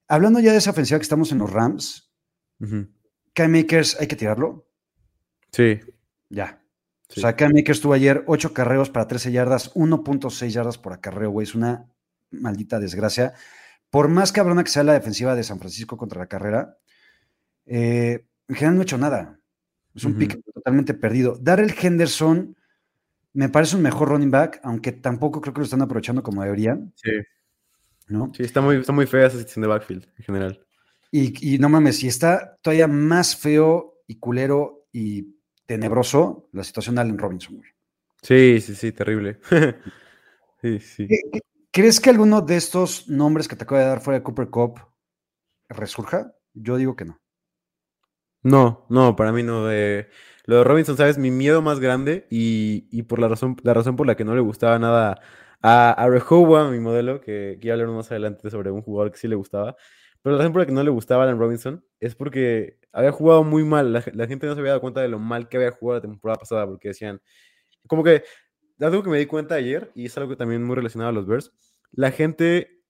Hablando ya de esa ofensiva que estamos en los Rams, Ujú. Kai Makers, hay que tirarlo. Sí. Ya. sí. O sea, Kai Makers tuvo ayer 8 carreos para 13 yardas, 1.6 yardas por acarreo, güey. Es una maldita desgracia. Por más cabrona que sea la defensiva de San Francisco contra la carrera, eh, en general no ha hecho nada. Es un Ujú. pick totalmente perdido. Darrell Henderson me parece un mejor running back, aunque tampoco creo que lo están aprovechando como deberían, sí. ¿no? Sí, está muy, está muy fea esa sección de backfield en general. Y, y no mames, y está todavía más feo y culero y tenebroso la situación de Allen Robinson. Sí, sí, sí, terrible. [LAUGHS] sí, sí. ¿Qué- qué- ¿Crees que alguno de estos nombres que te acabo de dar fuera de Cooper Cup resurja? Yo digo que no. No, no, para mí no. Eh, lo de Robinson, ¿sabes? Mi miedo más grande y, y, por la razón, la razón por la que no le gustaba nada a, a Rehoboam, mi modelo, que, que ya hablar más adelante sobre un jugador que sí le gustaba, pero la razón por la que no le gustaba a Alan Robinson es porque había jugado muy mal. La, la, gente no se había dado cuenta de lo mal que había jugado la temporada pasada, porque decían, como que, algo que me di cuenta ayer, y es algo que también muy relacionado a los Bears, la gente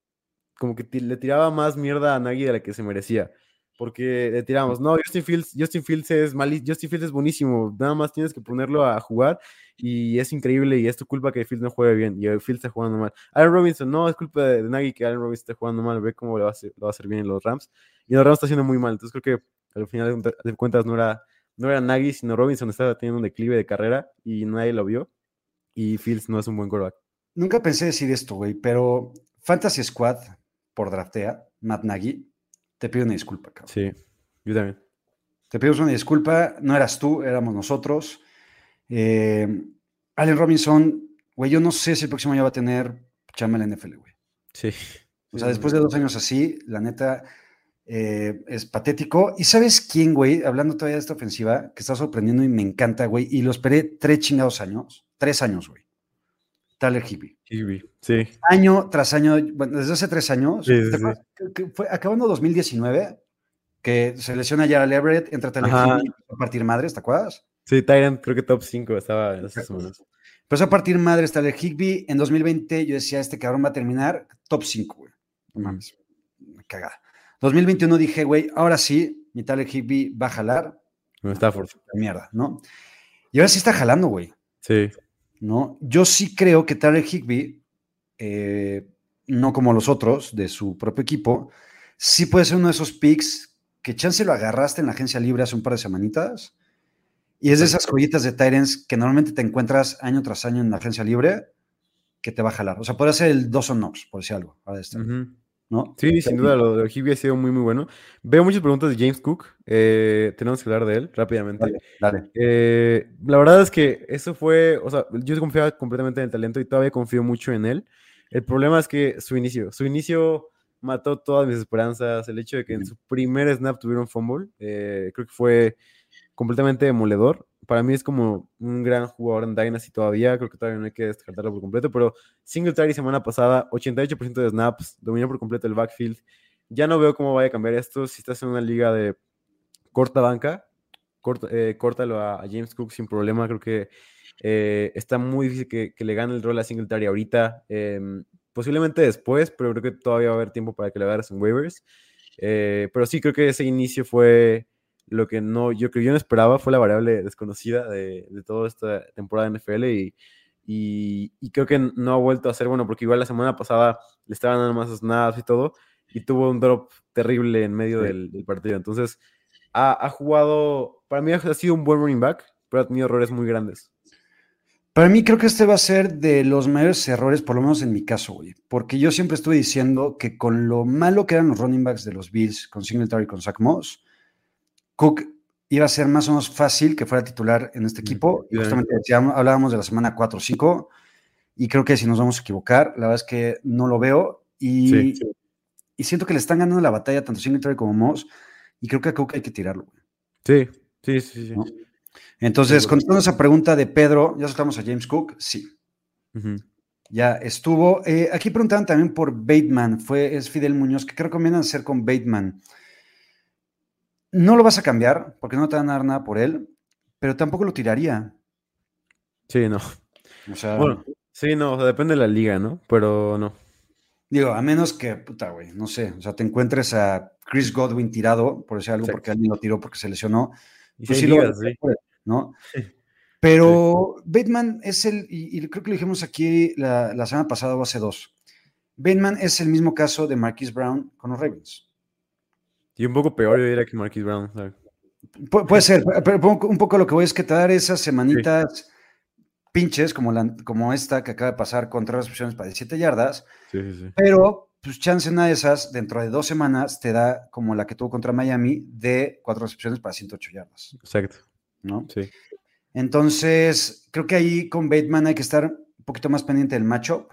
como que le tiraba más mierda a Nagy de la que se merecía porque le tiramos, no, Justin Fields, Justin Fields es mal, Justin Fields es buenísimo, nada más tienes que ponerlo a jugar y es increíble y es tu culpa que Fields no juegue bien y Fields está jugando mal. Allen Robinson, no, es culpa de, Nagy que Allen Robinson esté jugando mal, ve cómo lo va, a hacer, lo va a hacer bien en los Rams y los Rams está haciendo muy mal, entonces creo que al final de cuentas no era, no era Nagy, sino Robinson estaba teniendo un declive de carrera y nadie lo vio y Fields no es un buen quarterback. Nunca pensé decir esto, güey, pero Fantasy Squad por draftea, Matt Nagy, te pido una disculpa, cabrón. Sí, yo también. Te pido una disculpa, no eras tú, éramos nosotros. Eh, Allen Robinson, güey, yo no sé si el próximo año va a tener chamba en la NFL, güey. Sí. O sea, después de dos años así, la neta eh, es patético. ¿Y sabes quién, güey? Hablando todavía de esta ofensiva, que está sorprendiendo y me encanta, güey, y lo esperé tres chingados años, tres años, güey. Tyler Higby. Higby, sí. Año tras año, bueno, desde hace tres años, Sí, sí, ¿te sí. fue acabando 2019, que se lesiona ya al Everett, entra Tyler Ajá. Higby a partir madres, ¿te acuerdas? Sí, Tyrant creo que top 5 estaba en esas semanas. Empezó a partir madres Tyler Higby, en 2020 yo decía, este cabrón va a terminar top 5, güey. No mames, cagada. 2021 dije, güey, ahora sí, mi Tyler Higby va a jalar, Con Stafford. mierda, ¿no? Y ahora sí está jalando, güey. Sí. ¿No? Yo sí creo que Tyler Higby, eh, no como los otros de su propio equipo, sí puede ser uno de esos picks que chance lo agarraste en la agencia libre hace un par de semanitas. Y es de esas joyitas de Tyrants que normalmente te encuentras año tras año en la agencia libre que te va a jalar. O sea, podría ser el Dawson Knox, por decir algo. ahora. ¿No? Sí, sin duda, lo de Higby ha sido muy, muy bueno. Veo muchas preguntas de James Cook. eh, tenemos que hablar de él rápidamente. Dale, dale. Eh, la verdad es que eso fue, o sea, yo confiaba completamente en el talento y todavía confío mucho en él. El problema es que su inicio, su inicio mató todas mis esperanzas. El hecho de que en su primer snap tuviera un fumble, eh, creo que fue completamente demoledor. Para mí es como un gran jugador en Dynasty todavía, creo que todavía no hay que descartarlo por completo, pero Singletary semana pasada, 88% de snaps, dominó por completo el backfield. Ya no veo cómo vaya a cambiar esto. Si estás en una liga de corta banca, corta, eh, córtalo a, James Cook sin problema. Creo que eh, está muy difícil que, le gane el rol a Singletary ahorita. eh, posiblemente después, pero creo que todavía va a haber tiempo para que le agarres en waivers. Eh, pero sí, creo que ese inicio fue lo que no, yo creo yo no esperaba, fue la variable desconocida de, de toda esta temporada de NFL y, y, y creo que no ha vuelto a ser bueno, porque igual la semana pasada le estaban dando más snaps y todo, y tuvo un drop terrible en medio Sí. del, del partido. Entonces, ha, ha jugado, para mí ha sido un buen running back, pero ha tenido errores muy grandes. Para mí creo que este va a ser de los mayores errores, por lo menos en mi caso, güey. Porque yo siempre estuve diciendo que con lo malo que eran los running backs de los Bills, con Singletary y con Zach Moss, Cook iba a ser más o menos fácil que fuera titular en este equipo. Y justamente decíamos- hablábamos de la semana 4 o 5, y creo que si nos vamos a equivocar, la verdad es que no lo veo. Y, Sí. y siento que le están ganando la batalla tanto Singletary como Moss, y creo que a Cook hay que tirarlo. Sí, sí, sí, sí. ¿no? Entonces, contestando esa pregunta de Pedro, ¿ya soltamos a James Cook? Sí. Ya estuvo. Eh, aquí preguntaban también por Bateman. Fue, es Fidel Muñoz. ¿Qué recomiendan hacer con Bateman? No lo vas a cambiar porque no te van a dar nada por él, pero tampoco lo tiraría. Sí, no. O sea, Bueno, sí, no, o sea, depende de la liga, ¿no? Pero no. digo, a menos que, puta, güey, no sé. O sea, te encuentres a Chris Godwin tirado, por decir algo, porque alguien lo tiró porque se lesionó. Y Pues sí lo ligas, a sí. ¿no? Pero Bateman es el, y, y creo que lo dijimos aquí la, la semana pasada o hace dos. Bateman es el mismo caso de Marquise Brown con los Ravens. Y un poco peor, yo diría que Marquis Brown. Pu- puede ser, pero un poco- lo que voy es que te dar esas semanitas pinches como, la, como esta que acaba de pasar con tres recepciones para 17 yardas, sí, sí, sí. pero pues chance una de esas dentro de dos semanas te da como la que tuvo contra Miami de cuatro recepciones para 108 yardas, Exacto. ¿no? Sí. Entonces, creo que ahí con Bateman hay que estar un poquito más pendiente del matchup.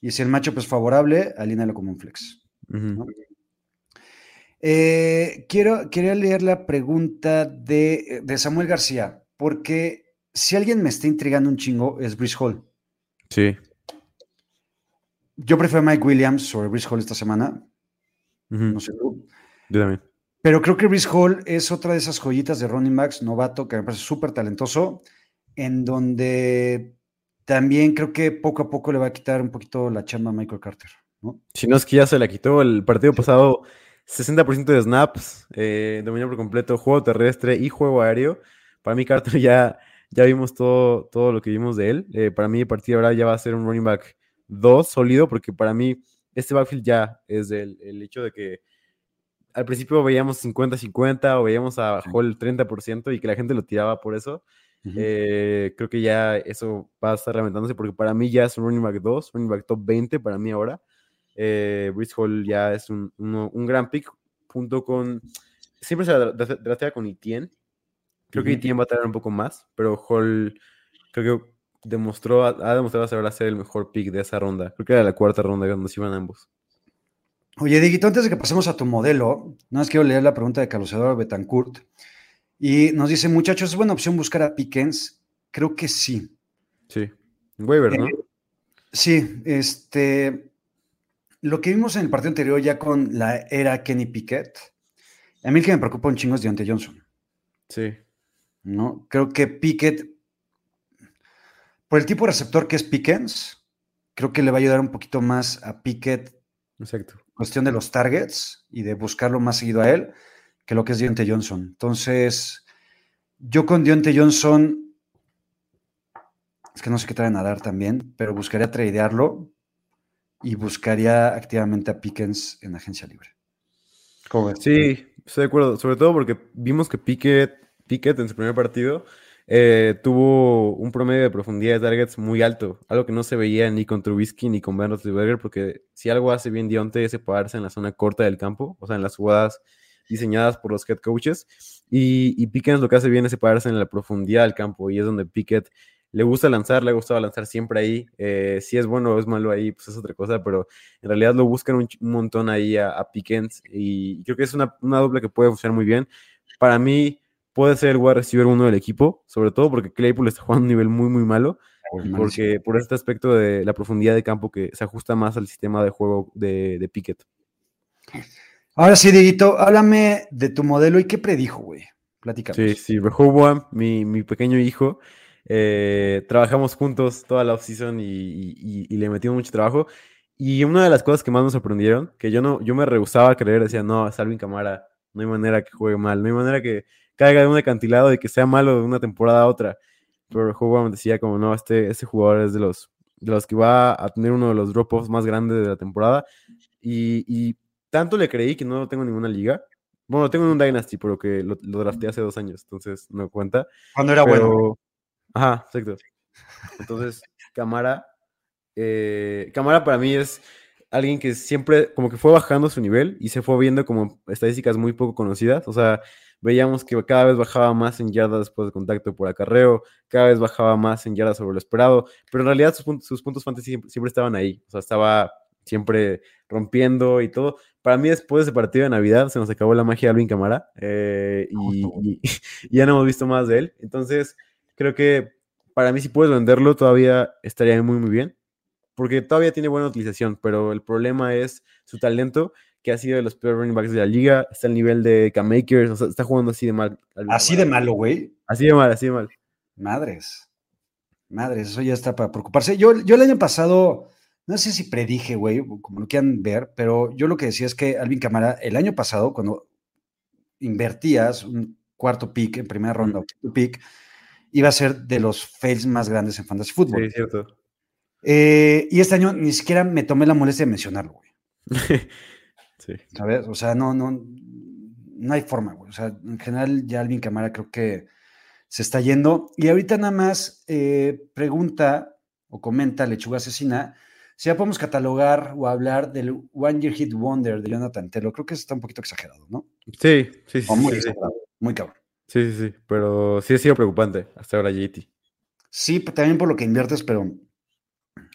Y si el matchup es favorable, alínalo como un flex. Eh, quiero, quería leer la pregunta de, de, Samuel García, porque si alguien me está intrigando un chingo es Brice Hall. Sí. Yo prefiero a Mike Williams sobre Brice Hall esta semana. No sé tú. Yo también. Pero creo que Brice Hall es otra de esas joyitas de running backs, novato, que me parece súper talentoso, en donde también creo que poco a poco le va a quitar un poquito la chamba a Michael Carter. ¿no? Si no es que ya se la quitó el partido pasado, 60% de snaps, eh, dominio por completo, juego terrestre y juego aéreo. Para mí, Carter [LAUGHS] ya, ya vimos todo, todo lo que vimos de él. Eh, para mí, el partido ahora ya va a ser un running back 2 sólido, porque para mí este backfield ya es el, el hecho de que al principio veíamos 50-50 o veíamos a Hall 30% y que la gente lo tiraba por eso. Eh, creo que ya eso va a estar reventándose porque para mí ya es un running back 2, running back top 20 para mí ahora. Eh, Hall ya es un, un, gran pick junto con... Siempre se draftea con Etienne. Creo que Etienne va a traer un poco más, pero Hall creo que demostró, ha demostrado saber ser el mejor pick de esa ronda. Creo que era la cuarta ronda donde se iban ambos. Oye, Digito, antes de que pasemos a tu modelo, nada más quiero leer la pregunta de Carlos Eduardo Betancourt. Y nos dice, muchachos, ¿es buena opción buscar a Pickens? Creo que sí. Sí. Waiver, ¿no? Eh, sí, este. Lo que vimos en el partido anterior ya con la era Kenny Pickett, a mí el que me preocupa un chingo es Deontay Johnson. Sí. ¿No? Creo que Pickett, por el tipo de receptor que es Pickens, creo que le va a ayudar un poquito más a Pickett Exacto. Cuestión de los targets y de buscarlo más seguido a él que lo que es Dionte Johnson. Entonces, yo con Dionte Johnson, es que no sé qué traen a dar también, pero buscaría tradearlo y buscaría activamente a Pickens en agencia libre. ¿Cómo Sí, estoy de acuerdo. Sobre todo porque vimos que Pickett, en su primer partido eh, tuvo un promedio de profundidad de targets muy alto, algo que no se veía ni con Trubisky ni con Ben Roethlisberger, porque si algo hace bien Dionte es separarse en la zona corta del campo, o sea, en las jugadas diseñadas por los head coaches, y, y Pickens lo que hace bien es separarse en la profundidad del campo, y es donde Pickett le gusta lanzar, le ha gustado lanzar siempre ahí. Eh, si es bueno o es malo ahí, pues es otra cosa, pero en realidad lo buscan un, montón ahí a, a, Pickens y creo que es una, una doble que puede funcionar muy bien. Para mí, puede ser el wide receiver uno del equipo, sobre todo porque Claypool está jugando a un nivel muy, muy malo. porque por este aspecto de la profundidad de campo que se ajusta más al sistema de juego de, de Pickett. Ahora sí, Dieguito, háblame de tu modelo y qué predijo, güey. Platícame. Sí, sí, Rehoboam, mi, mi pequeño hijo, eh, trabajamos juntos toda la offseason y, y, y, le metimos mucho trabajo. Y una de las cosas que más nos sorprendieron, que yo no, yo me rehusaba a creer, decía, no, Salvin Camara, no hay manera que juegue mal, no hay manera que, caiga de un acantilado y que sea malo de una temporada a otra. Pero el decía como, no, este, este jugador es de los, de los que va a tener uno de los drop-offs más grandes de la temporada. Y, tanto le creí que no lo tengo en ninguna liga. Bueno, lo tengo en un Dynasty, pero que lo, lo drafté hace dos años, entonces no cuenta. Cuando era bueno. Ajá, exacto. Entonces, Camara, eh, Camara para mí es alguien que siempre como que fue bajando su nivel y se fue viendo como estadísticas muy poco conocidas. O sea, veíamos que cada vez bajaba más en yardas después de contacto por acarreo, cada vez bajaba más en yardas sobre lo esperado, pero en realidad sus, puntos, sus puntos fantasy siempre, estaban ahí, o sea, estaba siempre rompiendo y todo. Para mí, después de ese partido de Navidad, se nos acabó la magia de Alvin Camara eh, [LAUGHS] y, ya no hemos visto más de él. Entonces, creo que para mí, si puedes venderlo, todavía estaría muy, muy bien, porque todavía tiene buena utilización, pero el problema es su talento que ha sido de los peores running backs de la liga, está al nivel de K-Makers, o sea, está jugando así de mal. Así de malo, güey. Así de mal, así de mal. Madres. Madres, eso ya está para preocuparse. Yo, yo el año pasado, no sé si predije, güey, como lo quieran ver, pero yo lo que decía es que Alvin Camara, el año pasado, cuando invertías un cuarto pick en primera ronda, o pick, iba a ser de los fails más grandes en fantasy football. Sí, cierto. Eh, y este año ni siquiera me tomé la molestia de mencionarlo, güey. [LAUGHS] ¿Sabes? O sea, no, no, no hay forma, güey. O sea, en general ya Alvin Camara creo que se está yendo. Y ahorita nada más eh, pregunta o comenta Lechuga Asesina si ya podemos catalogar o hablar del One Year Hit Wonder de Jonathan Telo. Creo que está un poquito exagerado, ¿no? Sí, sí, sí. muy, sí, muy cabrón. Sí, sí, sí. Pero sí ha sido preocupante hasta ahora JT. Sí, también por lo que inviertes, pero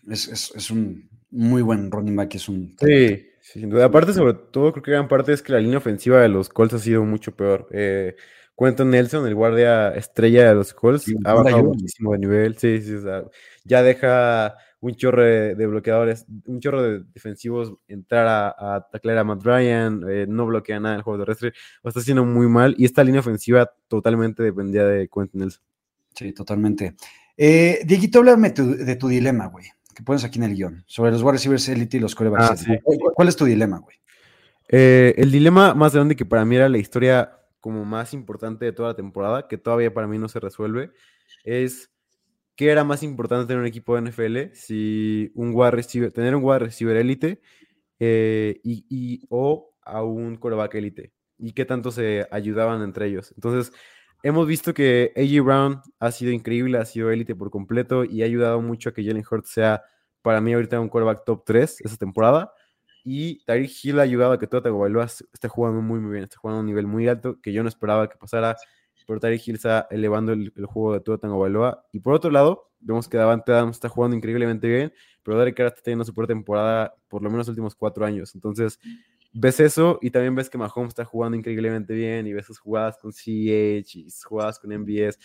es, es, es un muy buen running back. Es un... Sí, Sí, sin duda. Aparte, sobre todo, creo que gran parte es que la línea ofensiva de los Colts ha sido mucho peor. Eh, Quentin Nelson, el guardia estrella de los Colts, Sí, ha bajado muchísimo de nivel. Sí, sí, o sea, ya deja un chorro de, de bloqueadores, un chorro de defensivos entrar a, a taclear a Matt Ryan, eh, no bloquea nada el juego terrestre, lo está haciendo muy mal. Y esta línea ofensiva totalmente dependía de Quentin Nelson. Sí, totalmente. Eh, Dieguito, háblame tu- de tu dilema, güey, que pones aquí en el guion, sobre los wide receivers elite y los corebacks. Ah, sí. ¿Cuál, cuál es tu dilema, güey? Eh, el dilema más grande que para mí era la historia como más importante de toda la temporada, que todavía para mí no se resuelve, es qué era más importante en un equipo de NFL, si un wide receiver, tener un wide receiver élite eh, y, y- o a un quarterback élite, y qué tanto se ayudaban entre ellos. Entonces, hemos visto que AJ Brown ha sido increíble, ha sido élite por completo y ha ayudado mucho a que Jalen Hurts sea para mí ahorita un quarterback top 3 esa temporada. Y Tyreek Hill ha ayudado a que Tua Tagovailoa esté jugando muy, muy bien, está jugando a un nivel muy alto que yo no esperaba que pasara, pero Tyreek Hill está elevando el, el juego de Tua Tagovailoa. Y por otro lado, vemos que Davante Adams está jugando increíblemente bien, pero Derek Carr está teniendo su peor temporada por lo menos los últimos cuatro años. Entonces, ves eso y también ves que Mahomes está jugando increíblemente bien y ves sus jugadas con CH y sus jugadas con MBS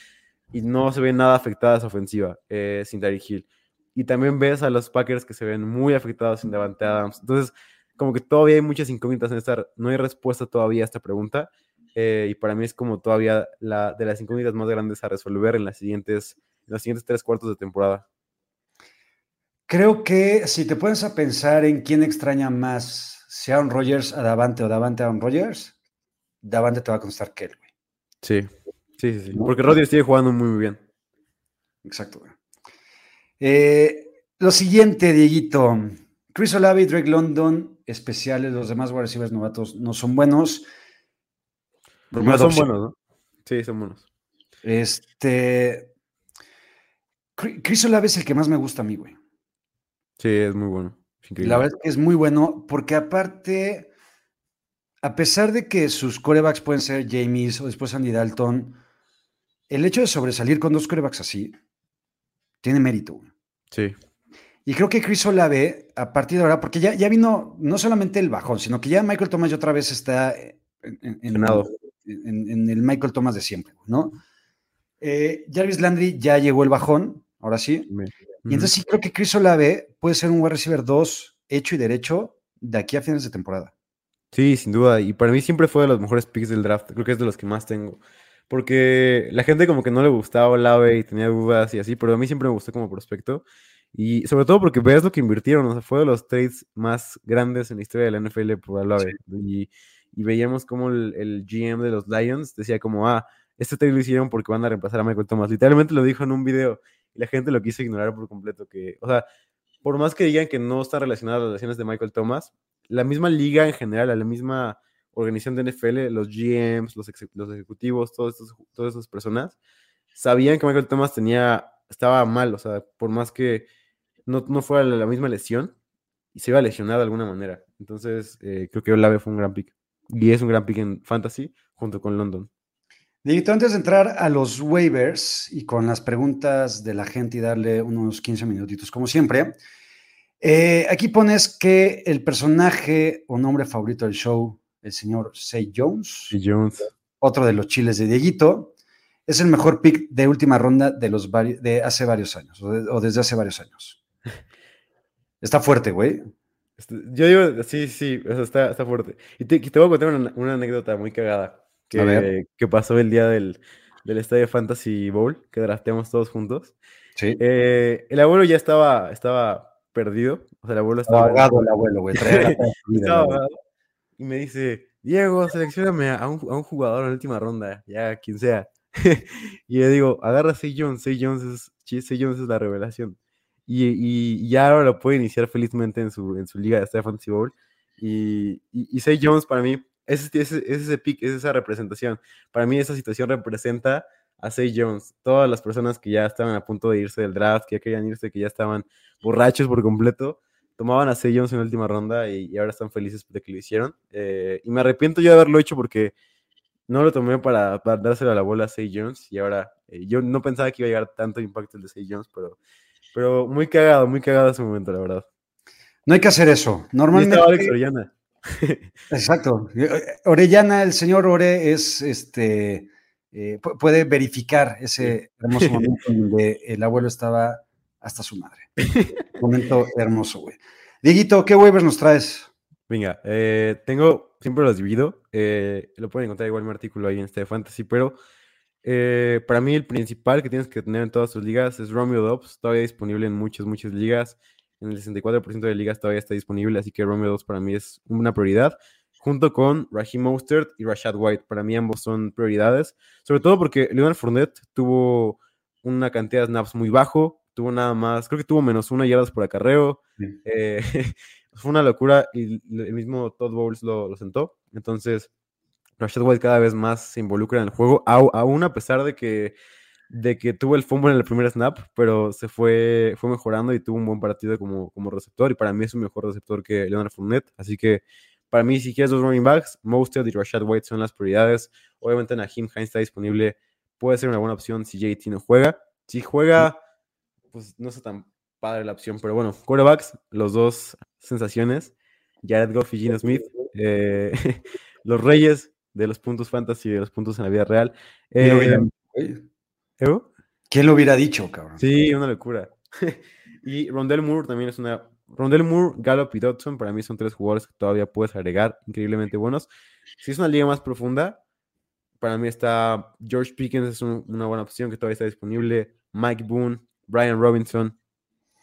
y no se ve nada afectada esa ofensiva eh, sin Tyreek Hill. Y también ves a los Packers que se ven muy afectados sin Davante Adams. Entonces, como que todavía hay muchas incógnitas en esta, no hay respuesta todavía a esta pregunta. Eh, y para mí es como todavía la de las incógnitas más grandes a resolver en las siguientes, en los siguientes tres cuartos de temporada. Creo que si te pones a pensar en quién extraña más, si Aaron Rodgers a Davante o Davante a Aaron Rodgers, Davante te va a contestar que él, güey. Sí, sí, sí. sí. ¿No? Porque Rodgers sigue jugando muy, muy bien. Exacto. Eh, lo siguiente, Dieguito. Chris Olave y Drake London, especiales, los demás wide receivers novatos no son buenos. No son buenos, ¿no? Sí, son buenos. Este. Chri- Chris Olave es el que más me gusta a mí, güey. Sí, es muy bueno. Es. La verdad es que es muy bueno porque aparte, a pesar de que sus corebacks pueden ser James o después Andy Dalton, el hecho de sobresalir con dos corebacks así tiene mérito. güey. Sí, Y creo que Chris Olave, a partir de ahora, porque ya, ya vino no solamente el bajón, sino que ya Michael Thomas ya otra vez está en, en- en-. En- en el Michael Thomas de siempre, ¿no? Eh, Jarvis Landry ya llegó el bajón, ahora sí. Y entonces sí creo que Chris Olave puede ser un wide receiver 2 hecho y derecho de aquí a fines de temporada. Sí, sin duda. Y para mí siempre fue de los mejores picks del draft. Creo que es de los que más tengo. Porque la gente como que no le gustaba Olave y tenía dudas y así, pero a mí siempre me gustó como prospecto. Y sobre todo porque ves lo que invirtieron. O sea, fue de los trades más grandes en la historia de la NFL por Olave. Y, y veíamos como el, el GM de los Lions decía como, ah, este trade lo hicieron porque van a reemplazar a Michael Thomas. Literalmente lo dijo en un video y la gente lo quiso ignorar por completo. Que, o sea, por más que digan que no están relacionadas las lesiones de Michael Thomas, la misma liga en general, la misma organización de NFL, los GMs, los, exe- los ejecutivos, todos todas esas personas, sabían que Michael Thomas tenía, estaba mal, o sea, por más que no, no fuera la misma lesión, y se iba a lesionar de alguna manera. Entonces, eh, creo que Olave fue un gran pick. Y es un gran pick en Fantasy, junto con London. Dieguito, antes de entrar a los waivers y con las preguntas de la gente y darle unos 15 minutitos, como siempre, eh, aquí pones que el personaje o nombre favorito del show, el señor Say Jones, Y Jones. otro de los chiles de Dieguito, es el mejor pick de última ronda de, los de hace varios años, o, de- o desde hace varios años. [LAUGHS] Está fuerte, güey. Este, Yo digo, sí, sí, o sea, está, está fuerte. Y te, te voy a contar una, una anécdota muy cagada que, que pasó el día del, del Estadio Fantasy Bowl, que drafteamos todos juntos. Sí. Eh, el abuelo ya estaba, estaba perdido, o sea, el abuelo estaba, Ahogado el abuelo, güey. [LAUGHS] estaba y me dice, Diego, seleccioname a un, a un jugador en la última ronda, ya quien sea. [LAUGHS] y le digo, agarra a Say Jones, Say Jones es, Say Jones es la revelación. Y, y- ya ahora lo puede iniciar felizmente en su, en su liga de Fantasy Bowl. Y, y, y Say Jones para mí, es, ese, es ese pick, es esa representación. Para mí esa situación representa a Say Jones. Todas las personas que ya estaban a punto de irse del draft, que ya querían irse, que ya estaban borrachos por completo, tomaban a Say Jones en la última ronda y, ahora están felices de que lo hicieron. Eh, y me arrepiento yo de haberlo hecho porque no lo tomé para, para dárselo a la bola a Say Jones y ahora eh, yo no pensaba que iba a llegar tanto impacto el de Say Jones, pero, pero muy cagado, muy cagado ese momento, la verdad. No hay que hacer eso. Normalmente. Alex Orellana. [LAUGHS] Exacto. Orellana, el señor Ore es este. Eh, puede verificar ese hermoso [LAUGHS] momento donde el abuelo estaba hasta su madre. momento hermoso, güey. Dieguito, ¿qué waivers nos traes? Venga, eh, tengo, siempre los divido. Eh, lo pueden encontrar igual en mi artículo ahí en este Fantasy, pero para mí el principal que tienes que tener en todas tus ligas es Romeo Dobbs, todavía disponible en muchas, muchas ligas en el 64% de ligas todavía está disponible, así que Romeo 2 para mí es una prioridad, junto con Raheem Mostert y Rashad White. Para mí ambos son prioridades, sobre todo porque Leonard Fournette tuvo una cantidad de snaps muy bajo, tuvo nada más, creo que tuvo menos una yardas por acarreo. Eh, [LAUGHS] fue una locura y el mismo Todd Bowles lo, sentó. Entonces, Rashad White cada vez más se involucra en el juego, aún a pesar de que de que tuvo el fumble en el primer snap, pero se fue, fue mejorando y tuvo un buen partido como, como receptor. Y para mí es un mejor receptor que Leonard Fournette. Así que para mí, si quieres dos running backs, Mostert y Rashad White son las prioridades. Obviamente, Nahim Hines está disponible. Puede ser una buena opción si JT no juega. Si juega, pues no está tan padre la opción. Pero bueno, quarterbacks, los dos sensaciones. Jared Goff y Gino Smith. Eh, [LAUGHS] los reyes de los puntos fantasy y de los puntos en la vida real. Eh, ¿Quién lo hubiera dicho, cabrón? Sí, una locura. [LAUGHS] y Rondell Moore también es una. Rondell Moore, Gallup y Dodson, para mí son tres jugadores que todavía puedes agregar, increíblemente buenos. Si es una liga más profunda, para mí está George Pickens, es una buena opción que todavía está disponible. Mike Boone, Brian Robinson,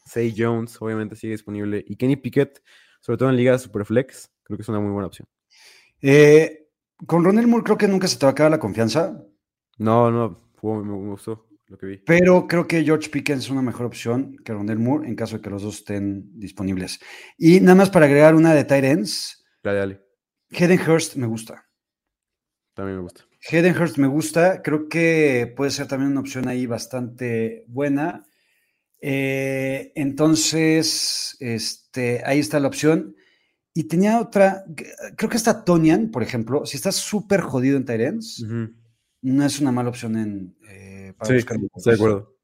Say Jones, obviamente sigue disponible. Y Kenny Pickett, sobre todo en ligas Superflex, creo que es una muy buena opción. Eh, con Rondell Moore creo que nunca se te va a acabar la confianza. No, no, me gustó lo que vi. Pero creo que George Pickens es una mejor opción que Rondell Moore en caso de que los dos estén disponibles. Y nada más para agregar una de Tyrants. Dale, dale. Hedenhurst me gusta. También me gusta. Hedenhurst me gusta. Creo que puede ser también una opción ahí bastante buena. Eh, entonces, este, ahí está la opción. Y tenía otra, creo que está Tonian, por ejemplo. Si estás súper jodido en Tyrants, no es una mala opción en, eh, para sí, buscar. Estoy de acuerdo.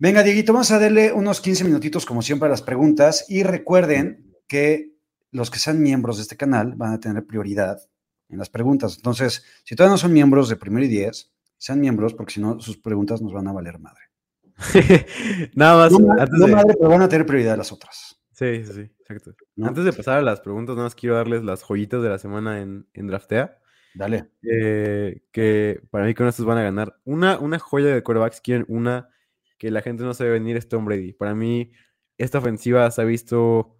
Venga, Dieguito, vamos a darle unos 15 minutitos, como siempre, a las preguntas. Y recuerden que los que sean miembros de este canal van a tener prioridad en las preguntas. Entonces, si todavía no son miembros de primero y diez, sean miembros, porque si no, sus preguntas nos van a valer madre. [LAUGHS] nada más. No, madre, pero van a tener prioridad las otras. Sí, sí, sí, exacto. Antes de pasar a las preguntas, nada más quiero darles las joyitas de la semana en, en Draftea. Dale. Eh, que para mí con estos van a ganar. Una, una joya de quarterbacks quieren una que la gente no sabe venir es Tom Brady. Para mí, esta ofensiva se ha visto.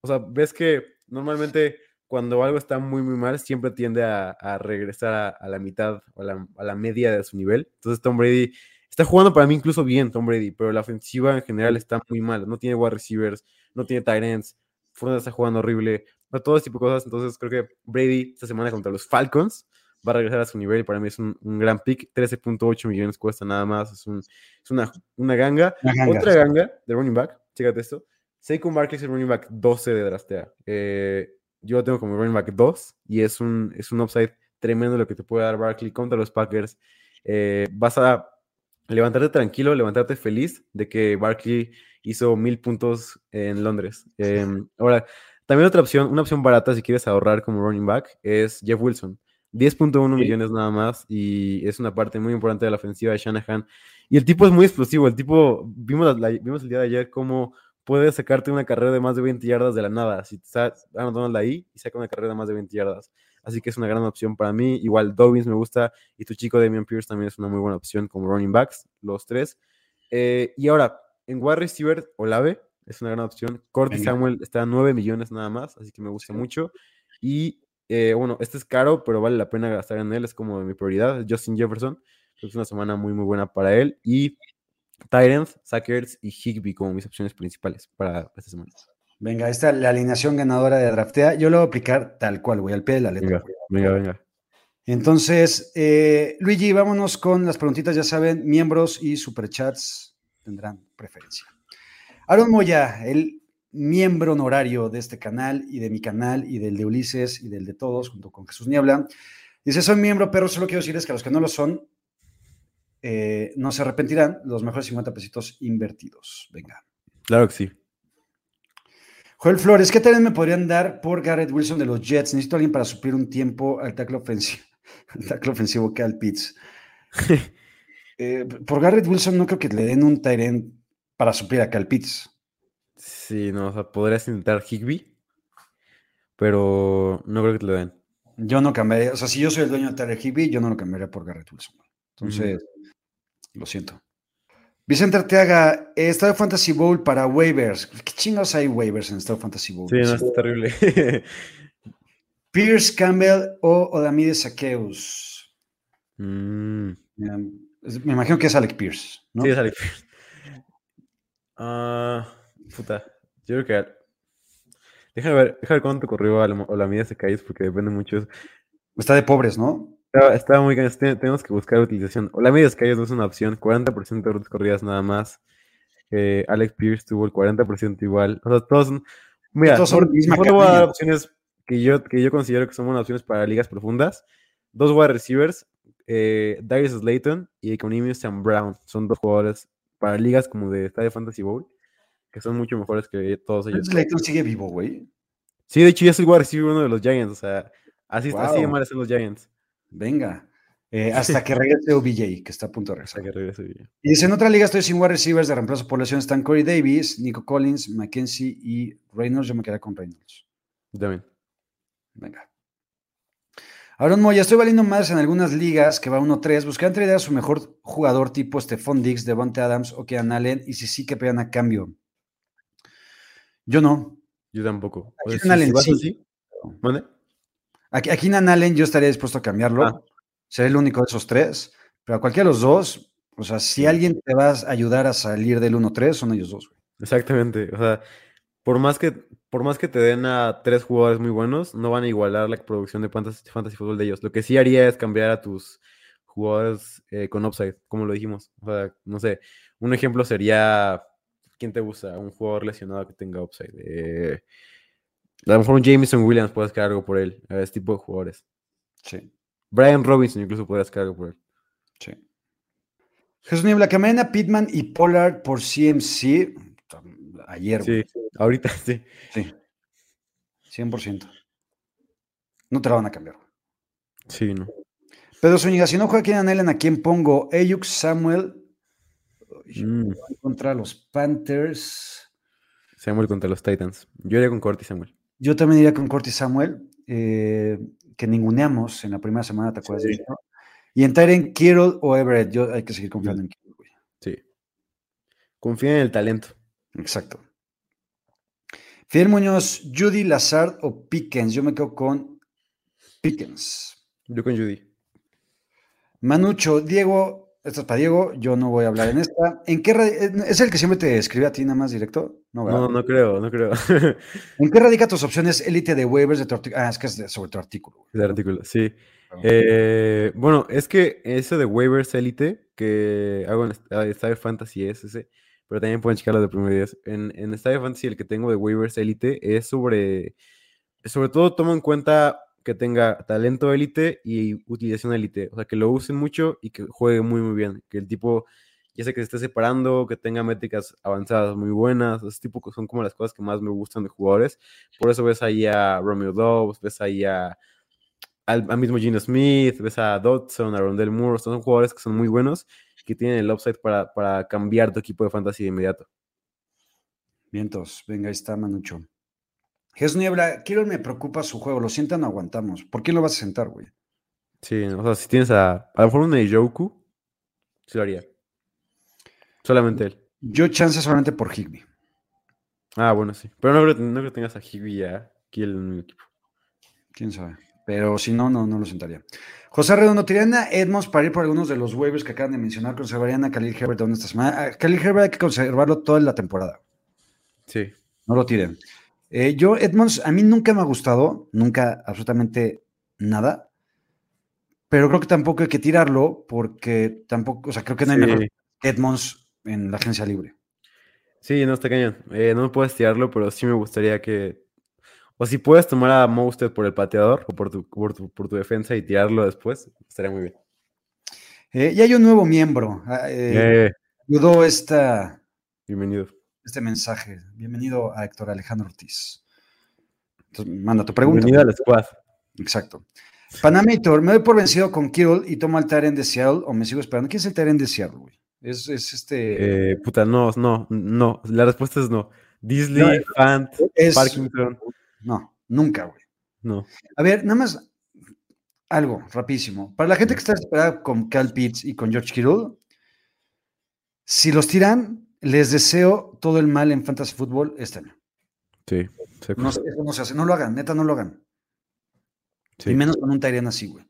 O sea, ves que normalmente cuando algo está muy, muy mal, siempre tiende a, regresar a, la mitad o a la, media de su nivel. Entonces, Tom Brady está jugando para mí incluso bien, Tom Brady, pero la ofensiva en general está muy mal. No tiene wide receivers, no tiene tight ends. Fournette está jugando horrible todo ese tipo de cosas. Entonces creo que Brady esta semana contra los Falcons va a regresar a su nivel y para mí es un, gran pick. 13.8 millones cuesta nada más. Es, un, es una, una, ganga. Otra ganga de running back. Chécate esto. Saquon Barkley es el running back 12 de Draftea. Eh, yo lo tengo como running back 2 y es un, es un upside tremendo lo que te puede dar Barkley contra los Packers. Eh, vas a levantarte tranquilo, levantarte feliz de que Barkley hizo mil puntos en Londres. Em, [LAUGHS] ahora, también otra opción, una opción barata si quieres ahorrar como running back, es Jeff Wilson. 10.1 millones nada más y es una parte muy importante de la ofensiva de Shanahan. Y el tipo es muy explosivo. El tipo, vimos, vimos el día de ayer cómo puede sacarte una carrera de más de 20 yardas de la nada. Si estás anotando ahí y saca una carrera de más de 20 yardas. Así que es una gran opción para mí. Igual Dobbins me gusta y tu chico Damian Pierce también es una muy buena opción como running backs, los tres. Eh, y ahora, en wide receiver, Olave, es una gran opción. Cordy Samuel está a 9 millones nada más, así que me gusta mucho. Y eh, bueno, este es caro, pero vale la pena gastar en él, es como mi prioridad. Justin Jefferson, es una semana muy, muy buena para él. Y Tyrants, Sackers y Higby como mis opciones principales para esta semana. Venga, esta la alineación ganadora de Draftea. Yo lo voy a aplicar tal cual, voy al pie de la letra. Venga, venga, Entonces, eh, Luigi, vámonos con las preguntitas. Ya saben, miembros y superchats tendrán preferencia. Aaron Moya, el miembro honorario de este canal y de mi canal y del de Ulises y del de todos, junto con Jesús Niebla, dice, soy miembro, pero solo quiero decirles que a los que no lo son, eh, no se arrepentirán los mejores 50 pesitos invertidos. Venga. Claro que sí. Joel Flores, ¿qué tal me podrían dar por Garrett Wilson de los Jets? Necesito a alguien para suplir un tiempo al tackle ofensivo, [LAUGHS] al tackle ofensivo que al Pitts. [LAUGHS] Eh, por Garrett Wilson no creo que le den un Tyrant para suplir a Cal Pitts. Sí, no, o sea, podrías intentar Higby, pero no creo que te lo den. Yo no cambiaría, o sea, si yo soy el dueño de Tyler Higby, yo no lo cambiaría por Garrett Wilson. Entonces, lo siento. Vicente Arteaga, eh, Estado Fantasy Bowl para waivers. ¿Qué chingos hay waivers en Estado Fantasy Bowl? Sí, no, es terrible. [LAUGHS] Pierce Campbell o Odamides Saqueus. Mm. Me imagino que es Alec Pierce, ¿no? Sí, es Alec Pierce. Ah, puta, yo creo que... Déjame ver, déjame ver cuánto corrió a Olamides Saqueus porque depende mucho de eso. Está de pobres, ¿no? Estaba, muy bien, tenemos que buscar utilización. O la media calles no es una opción, 40% de rutas corridas nada más. Eh, Alex Pierce tuvo el 40% igual. O sea, todos son. Mira, todos son opciones que yo, que yo considero que son buenas opciones para ligas profundas. Dos wide receivers, eh, Darius Slayton y Economius Sam Brown. Son dos jugadores para ligas como de Estadio Fantasy Bowl, que son mucho mejores que todos ellos. Slayton sigue vivo, güey. Sí, de hecho ya es el wide receiver uno de los Giants. O sea, así, así de mal están los Giants. Venga. Eh, [LAUGHS] hasta que regrese OBJ, que está a punto de regresar. que regrese Y dice, en otra liga estoy sin wide receivers de reemplazo por lesión. Están Corey Davis, Nico Collins, McKenzie y Reynolds. Yo me quedé con Reynolds. También. Venga. Aaron Moya, estoy valiendo más en algunas ligas que va 1-3. Busqué entre ideas su mejor jugador tipo Stephon Diggs, Devonte Adams o Kean Allen. Y si sí, que pegan a cambio. Yo no. Yo tampoco. Allen, sí. Aquí, aquí Nan Allen yo estaría dispuesto a cambiarlo. Ah. Seré el único de esos tres. Pero a cualquiera de los dos, o sea, si alguien te va a ayudar a salir del 1-3, son ellos dos. Exactamente. O sea, por más que por más que te den a tres jugadores muy buenos, no van a igualar la producción de fantasy, fantasy fútbol de ellos. Lo que sí haría es cambiar a tus jugadores eh, con upside, como lo dijimos. O sea, no sé, un ejemplo sería, ¿quién te gusta? Un jugador lesionado que tenga upside. Eh, a lo mejor un Jameson Williams puedes quedar algo por él, a este tipo de jugadores. Sí. Brian Robinson incluso podrías quedar algo por él. Sí. Jesús Niebla, Camena, Pittman y Pollard por CMC. Ayer. Sí, ahorita [LAUGHS] sí. Sí. 100%. No te la van a cambiar. Sí, no. Pedro Zúñiga, si no juega Keenan Allen, ¿a quién pongo? Eyuk Samuel mm. contra los Panthers. Samuel contra los Titans. Yo iría con Corty Samuel. Yo también iría con Corty Samuel, eh, que ninguneamos en la primera semana, ¿te acuerdas de eso? Y en Tyren, Kittle o Everett, yo hay que seguir confiando en Kittle, güey. Sí. Confía en el talento. Exacto. Fidel Muñoz, Judy, Lazard o Pickens. Yo me quedo con Pickens. Yo con Judy. Manucho, Diego, esto es para Diego, yo no voy a hablar en esta. ¿En qué ¿Es el que siempre te escribe a ti nada más directo? No, no, creo, no creo. [LAUGHS] ¿En qué radica tus opciones élite de waivers de tu artículo? Ah, es que es sobre tu artículo. De artículo, sí. Eh, bueno, es que ese de waivers élite que hago en Star Fantasy es ese, pero también pueden checarlo de primer día. En, en Star Fantasy el que tengo de waivers élite es sobre, sobre todo tomo en cuenta que tenga talento élite y utilización élite. O sea, que lo usen mucho y que juegue muy, muy bien. Que el tipo, ya sé que se esté separando, que tenga métricas avanzadas muy buenas. Ese tipo son como las cosas que más me gustan de jugadores. Por eso ves ahí a Romeo Dobbs, ves ahí a, al, mismo Gino Smith, ves a Dodson, a Rondell Moore. Son jugadores que son muy buenos, que tienen el upside para, para cambiar tu equipo de fantasy de inmediato. Vientos, venga, ahí está Manucho. Jesús Niebla, quiero me preocupa su juego, lo sientan, no aguantamos. ¿Por qué lo vas a sentar, güey? Sí, o sea, si tienes a, a lo mejor un Nejoku, sí lo haría. Solamente él. Yo chance solamente por Higby. Ah, bueno, sí. Pero no creo, que tengas a Higby ya aquí en el equipo. Quién sabe. Pero si no, no, no lo sentaría. José Redondo, ¿tirarían a Edmonds para ir por algunos de los waivers que acaban de mencionar? ¿Conservarían a Khalil Herbert esta semana? A Khalil Herbert hay que conservarlo toda la temporada. Sí. No lo tiren. Eh, yo, Edmonds, a mí nunca me ha gustado, nunca, absolutamente nada. Pero creo que tampoco hay que tirarlo porque tampoco, o sea, creo que no hay mejor Edmonds en la agencia libre. Sí, no está cañón. Eh, no puedes tirarlo, pero sí me gustaría que. O si puedes tomar a Mosted por el pateador o por tu, por tu, defensa y tirarlo después, estaría muy bien. Eh, y hay un nuevo miembro. Ah, ayudó esta. Bienvenido este mensaje. Bienvenido a Héctor Alejandro Ortiz. Entonces, manda tu pregunta. Bienvenido al squad. Exacto. Panamator, ¿me doy por vencido con Kittle y tomo al Tyrant de Seattle o me sigo esperando? ¿Quién es el Tyrant de Seattle, güey? Es, es este. Eh, puta, no, no, no. La respuesta es no. Disley, No, Fant, es- Parkinson. No, nunca, güey. No. A ver, nada más algo rapidísimo. Para la gente que está esperada con Cal Pitts y con George Kittle, si los tiran, les deseo todo el mal en Fantasy Football este año. Sí. No, se- eso no se hace, no lo hagan, neta, no lo hagan. sí. Y menos con un Tyrion así, güey.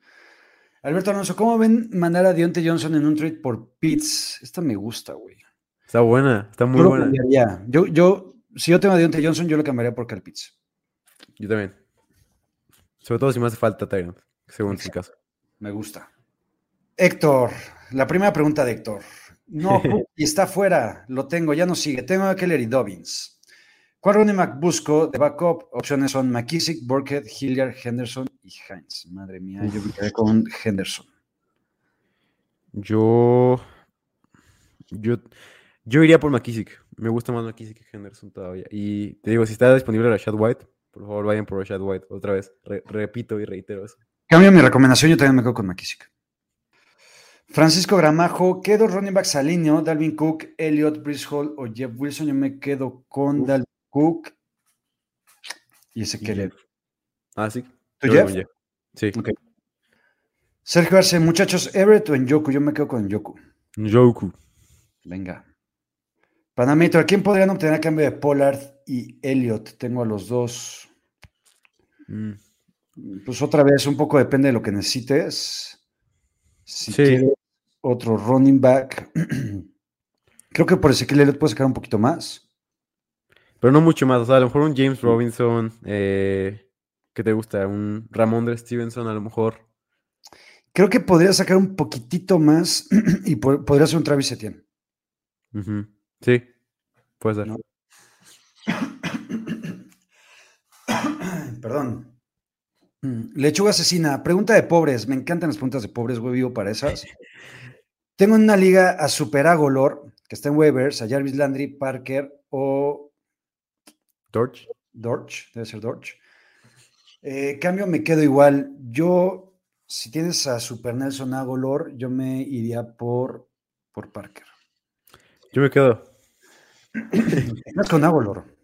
Alberto Alonso, ¿cómo ven mandar a Deontay Johnson en un trade por Pitts? Esta me gusta, güey. Está buena, está muy Yo buena. cambiaría. Yo, yo, si yo tengo a Deontay Johnson, yo lo cambiaría por Cal Pitts. Yo también. Sobre todo si me hace falta Tyrant, según su caso. Me gusta. Héctor, la primera pregunta de Héctor. No, [LAUGHS] y está fuera, lo tengo, ya no sigue. Tengo a Keller y Dobbins. ¿Cuál running back busco de backup? Opciones son McKissick, Burkhead, Hilliard, Henderson y Hines. Madre mía, yo me quedé con Henderson. Yo. Yo. Yo iría por McKissick. Me gusta más McKissick que Henderson todavía. Y te digo, si está disponible Rashad White, por favor vayan por Rashad White. Otra vez. Re- repito y reitero eso. Cambio mi recomendación, yo también me quedo con McKissick. Francisco Gramajo, ¿qué dos running backs alineo? Dalvin Cook, Elliot, Brice Hall o Jeff Wilson. Yo me quedo con Uf. Dalvin Cook y ese que Jeff. Ah, sí. ¿Tú, Yo Jeff? con Sí. Ok. Sergio Arce, muchachos, Everett o Yoku, yo me quedo con Yoku. Joku. Venga. Panameter, ¿quién podrían obtener a cambio de Pollard y Elliot? Tengo a los dos. Mm. Pues otra vez, un poco depende de lo que necesites. Si Sí. quieres otro running back. [CLEARS THROAT] Creo que por Ezequiel Elliott puede sacar un poquito más. Pero no mucho más. O sea, a lo mejor un James Robinson. Eh, ¿Qué te gusta? Un Ramondre Stevenson, a lo mejor. Creo que podría sacar un poquitito más [CLEARS THROAT] y po- podría ser un Travis Etienne. Sí. Puede ser. No. [CLEARS THROAT] Perdón. Mm, Lechuga asesina. Pregunta de pobres. Me encantan las preguntas de pobres, güey. Vivo para esas. [LAUGHS] Tengo en una liga a Super Agolor, que está en waivers, a Jarvis Landry, Parker o Torch. Dorch. Debe ser Dorch. Eh, cambio, me quedo igual. Yo, si tienes a Super Nelson Agolor, yo me iría por, por Parker. Yo me quedo. [CLEARS THROAT] Más con Agolor.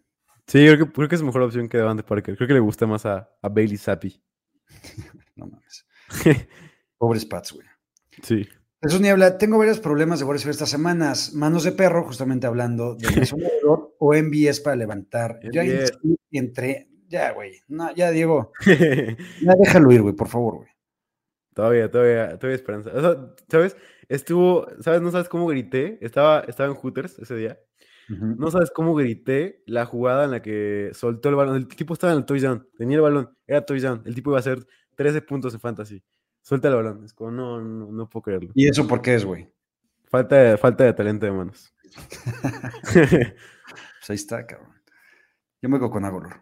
Sí, creo que, creo que es mejor opción que Devante Parker. Creo que le gusta más a, a Bailey Zappi. [LAUGHS] No mames. [LAUGHS] Pobres Pats, güey. sí. Jesús Niebla, tengo varios problemas de Boris estas semanas. Manos de perro, justamente hablando de Aguilar, [LAUGHS] o MBS para levantar. Ya MVS. entre. Ya, güey. No, ya, Diego. [LAUGHS] Ya déjalo ir, güey, por favor, güey. todavía, todavía, todavía esperanza. O sea, ¿sabes? Estuvo, ¿sabes? No sabes cómo grité. Estaba, estaba en Hooters ese día. No sabes cómo grité la jugada en la que soltó el balón. El tipo estaba en el touchdown. Tenía el balón. Era touchdown. El tipo iba a hacer 13 puntos en fantasy. Suelta el balón. Es como, no, no, no puedo creerlo. ¿Y eso por qué es, güey? Falta de, falta de talento de manos. [LAUGHS] Pues ahí está, cabrón. Yo me quedo con Agolor.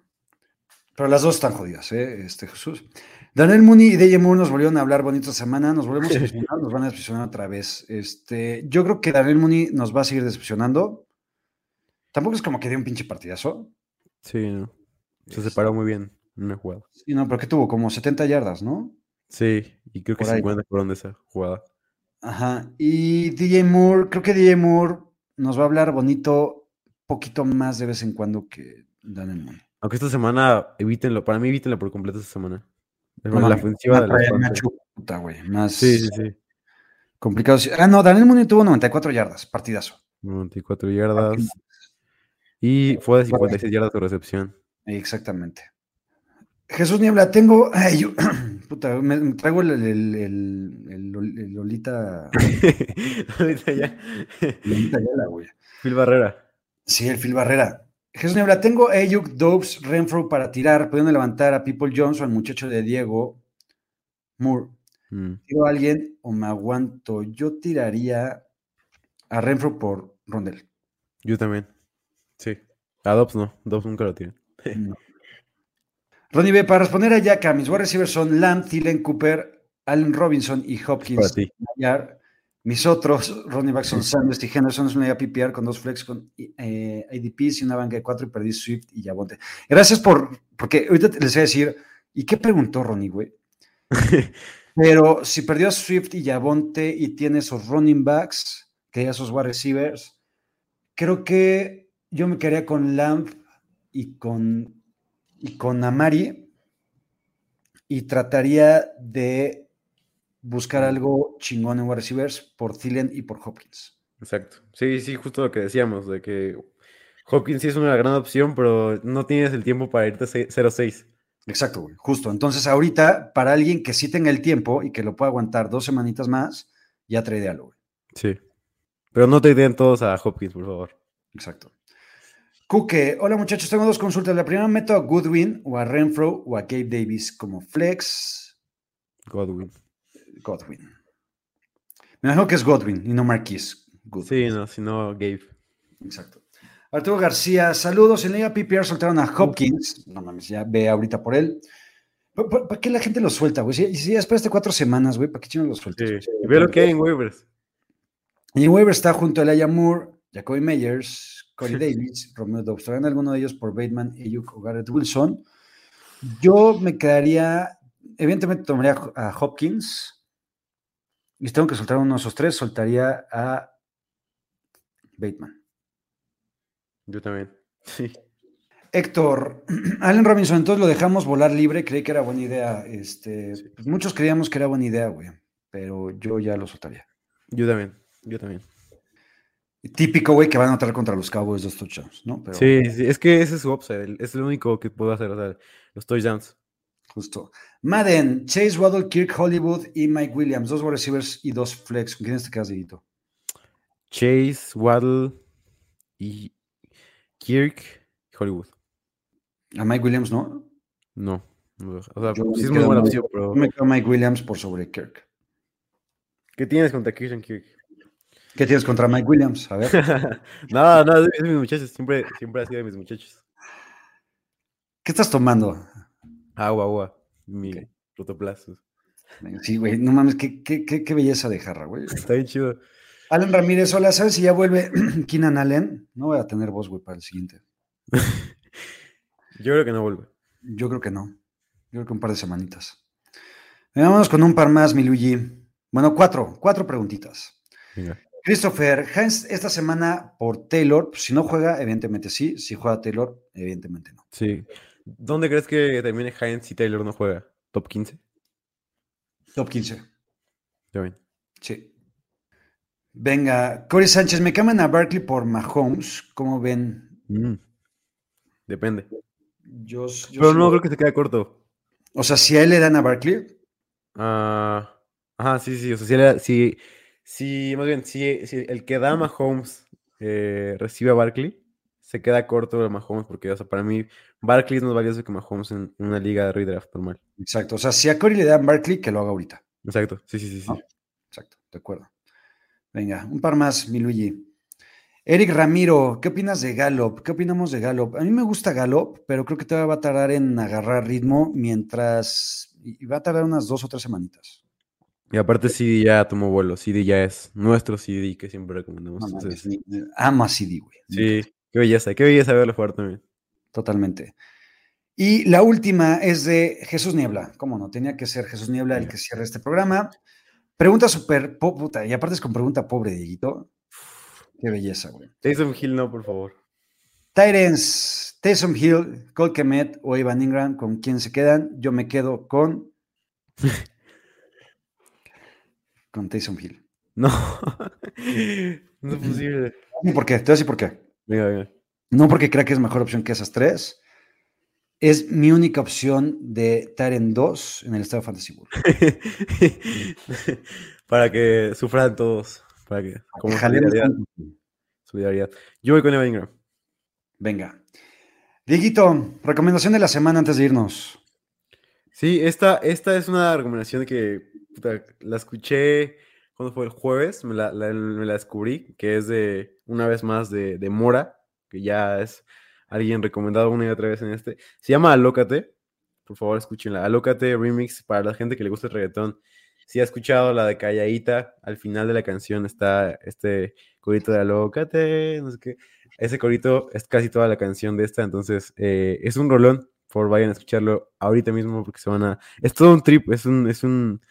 Pero las dos están jodidas, ¿eh? Este Jesús. Daniel Mooney y DJ Moore nos volvieron a hablar bonita semana. Nos volvemos a [LAUGHS] decepcionar, nos van a decepcionar otra vez. Este, yo creo que Daniel Mooney nos va a seguir decepcionando. Tampoco es como que dio un pinche partidazo. sí, no. Se separó muy bien en una jugada. Sí, no, pero que tuvo como 70 yardas, ¿no? Sí, y creo que Por ahí. 50 fueron de esa jugada. Ajá. Y DJ Moore, creo que DJ Moore nos va a hablar bonito poquito más de vez en cuando que Daniel Mooney. Aunque esta semana, evítenlo. Para mí, evítenlo por completo esta semana. Es No la ofensiva de Panthers. chuputa, güey, Más Sí, sí, sí. complicado. Ah, no, Daniel Mooney tuvo 94 yardas, partidazo. 94 yardas. Y fue de 56 yardas de recepción. Exactamente. Jesús Niebla, tengo. Ay, yo- [CLEARS THROAT] puta, me, me traigo el, el, Lolita. [LAUGHS] Ahorita ya. Lolita Ayala, güey. Phil Barrera. Sí, el Phil Barrera. Jesús Niebla, tengo Ayuk, Dobbs, Renfro para tirar, pudiendo levantar a People Jones o al muchacho de Diego Moore. Mm. ¿Tiro a alguien o me aguanto? Yo tiraría a Renfro por Rondel. Yo también. Sí. A Dobbs no. Dobbs nunca lo tiene. Ronnie B, para responder a Yaka, mis wide receivers son Lamb, Thielen, Cooper, Allen Robinson y Hopkins. Mayar. Mis otros, Ronnie Baxon, Sanders y Henderson, es una PPR con dos flex con eh, ADPs y una banca de cuatro y perdí Swift y Yabonte. Gracias por, porque ahorita les voy a decir, ¿y qué preguntó Ronnie, güey? [LAUGHS] Pero si perdió a Swift y Yabonte y tiene esos running backs, que esos wide receivers, creo que yo me quedaría con Lamp y con, y con Amari y trataría de buscar algo chingón en wide receivers por Thielen y por Hopkins. Exacto. Sí, sí, justo lo que decíamos, de que Hopkins sí es una gran opción, pero no tienes el tiempo para irte 0-6. Exacto, güey, justo. Entonces, ahorita, para alguien que sí tenga el tiempo y que lo pueda aguantar dos semanitas más, ya tradealo, güey. Sí. Pero no te den todos a Hopkins, por favor. Exacto. Cuque, hola muchachos, tengo dos consultas. La primera, meto a Goodwin o a Renfro o a Gabe Davis como flex. Godwin. Godwin. Me imagino que es Godwin y no Marquis. Sí, no, sino Gabe. Exacto. Arturo García, saludos. En Liga PPR soltaron a Hopkins. No mames, ya ve ahorita por él. ¿Para, qué la gente lo suelta, güey? Si, si esperaste cuatro semanas, güey, ¿para qué chino lo sueltas? Sí. Ve lo que hay en waivers. Y en waivers está junto a Elijah Moore, Jacoby Meyers, Corey Davis, Romeo Dobbs. ¿Traen alguno de ellos por Bateman, Ayuk o Garrett Wilson? Yo me quedaría, evidentemente tomaría a Hopkins. Y tengo que soltar uno de esos tres, soltaría a Bateman. Yo también. [LAUGHS] Sí. Héctor, [CLEARS THROAT] Allen Robinson, entonces lo dejamos volar libre, creí que era buena idea. Este, pues muchos creíamos que era buena idea, güey, pero yo ya lo soltaría. Yo también, yo también. Típico, güey, que van a anotar contra los Cowboys dos touchdowns, ¿no? Sí, sí, es que ese es su upside, es lo único que puedo hacer, o sea, los touchdowns. Justo. Madden, Chase Waddle, Kirk Hollywood y Mike Williams. Dos wide receivers y dos flex. ¿Con quién te quedas, Dieguito? Chase, Waddle y Kirk Hollywood. ¿A Mike Williams no? No. O sea, sí es muy buena opción, pero. me quedo Mike Williams por sobre Kirk. ¿Qué tienes contra Kirk Kirk? ¿Qué tienes contra Mike Williams? A ver. [LAUGHS] no, no, es de mis muchachos. Siempre, siempre ha sido de mis muchachos. ¿Qué estás tomando? Agua, agua. Mi okay. Sí, güey, no mames, qué, qué, qué, belleza de jarra, güey. Está bien chido. Alan Ramírez, hola, ¿sabes si ya vuelve [CLEARS THROAT] Keenan Allen? No voy a tener voz, güey, para el siguiente. [LAUGHS] Yo creo que no vuelve. Yo creo que no. Yo creo que un par de semanitas. Vámonos con un par más, mi Luigi. Bueno, cuatro, cuatro preguntitas. Venga. Christopher, Heinz esta semana por Taylor, pues, si no juega, evidentemente sí. Si juega Taylor, evidentemente no. Sí. ¿Dónde crees que termine Heinz si Taylor no juega? ¿Top 15? Top 15. Ya bien. Sí. Venga, Corey Sánchez, me cambian a Barkley por Mahomes. ¿Cómo ven? Mm. Depende. Yo, Pero no creo que se quede corto. O sea, si a él le dan a Barkley. Ah, ajá, sí, sí. O sea, si, si, más bien, si, si el que da a Mahomes eh, recibe a Barkley, se queda corto de Mahomes porque, o sea, para mí, Barkley es más valioso que Mahomes en, una liga de redraft normal. Exacto. O sea, si a Corey le dan Barkley, que lo haga ahorita. Exacto. Sí, sí, sí. sí. Exacto. De acuerdo. Venga, un par más, mi Luigi. Eric Ramiro, ¿qué opinas de Gallup? ¿Qué opinamos de Gallup? A mí me gusta Gallup, pero creo que todavía va a tardar en agarrar ritmo mientras. Y va a tardar unas dos o tres semanitas. Y aparte CD ya tomó vuelo, CD ya es nuestro CD que siempre recomendamos. No, entonces... Amo a CD, güey. Sí, Qué belleza, qué belleza verlo jugar también. Totalmente. Y la última es de Jesús Niebla. ¿Cómo no? Tenía que ser Jesús Niebla el que cierre este programa. Pregunta súper puta, y aparte es con pregunta pobre, Dieguito. Qué belleza, güey. Taysom Hill, no, por favor. Tyrens, Taysom Hill, Cole Kemet o Ivan Ingram, ¿con quién se quedan? Yo me quedo con. [LAUGHS] con Taysom Hill. No. [LAUGHS] no es posible. ¿Por qué? Te voy a decir por qué. No porque crea que es mejor opción que esas tres. Es mi única opción de Taren 2 en el estado Fantasy World. [LAUGHS] para que sufran todos. Para que, como solidaridad, solidaridad. Yo voy con Evan Ingram. Venga. Dieguito, recomendación de la semana antes de irnos. Sí, esta, esta es una recomendación que la escuché cuando fue el jueves, me la, me la, descubrí, que es de, una vez más, de, de, Mora, que ya es alguien recomendado una y otra vez en este. Se llama Alócate, por favor escúchenla. Alócate Remix para la gente que le gusta el reggaetón si ha escuchado la de Calladita, al final de la canción está este corito de Alócate, no sé qué. Ese corito es casi toda la canción de esta, entonces eh, es un rolón. Por vayan a escucharlo ahorita mismo porque se van a. Es todo un trip, es un, es un,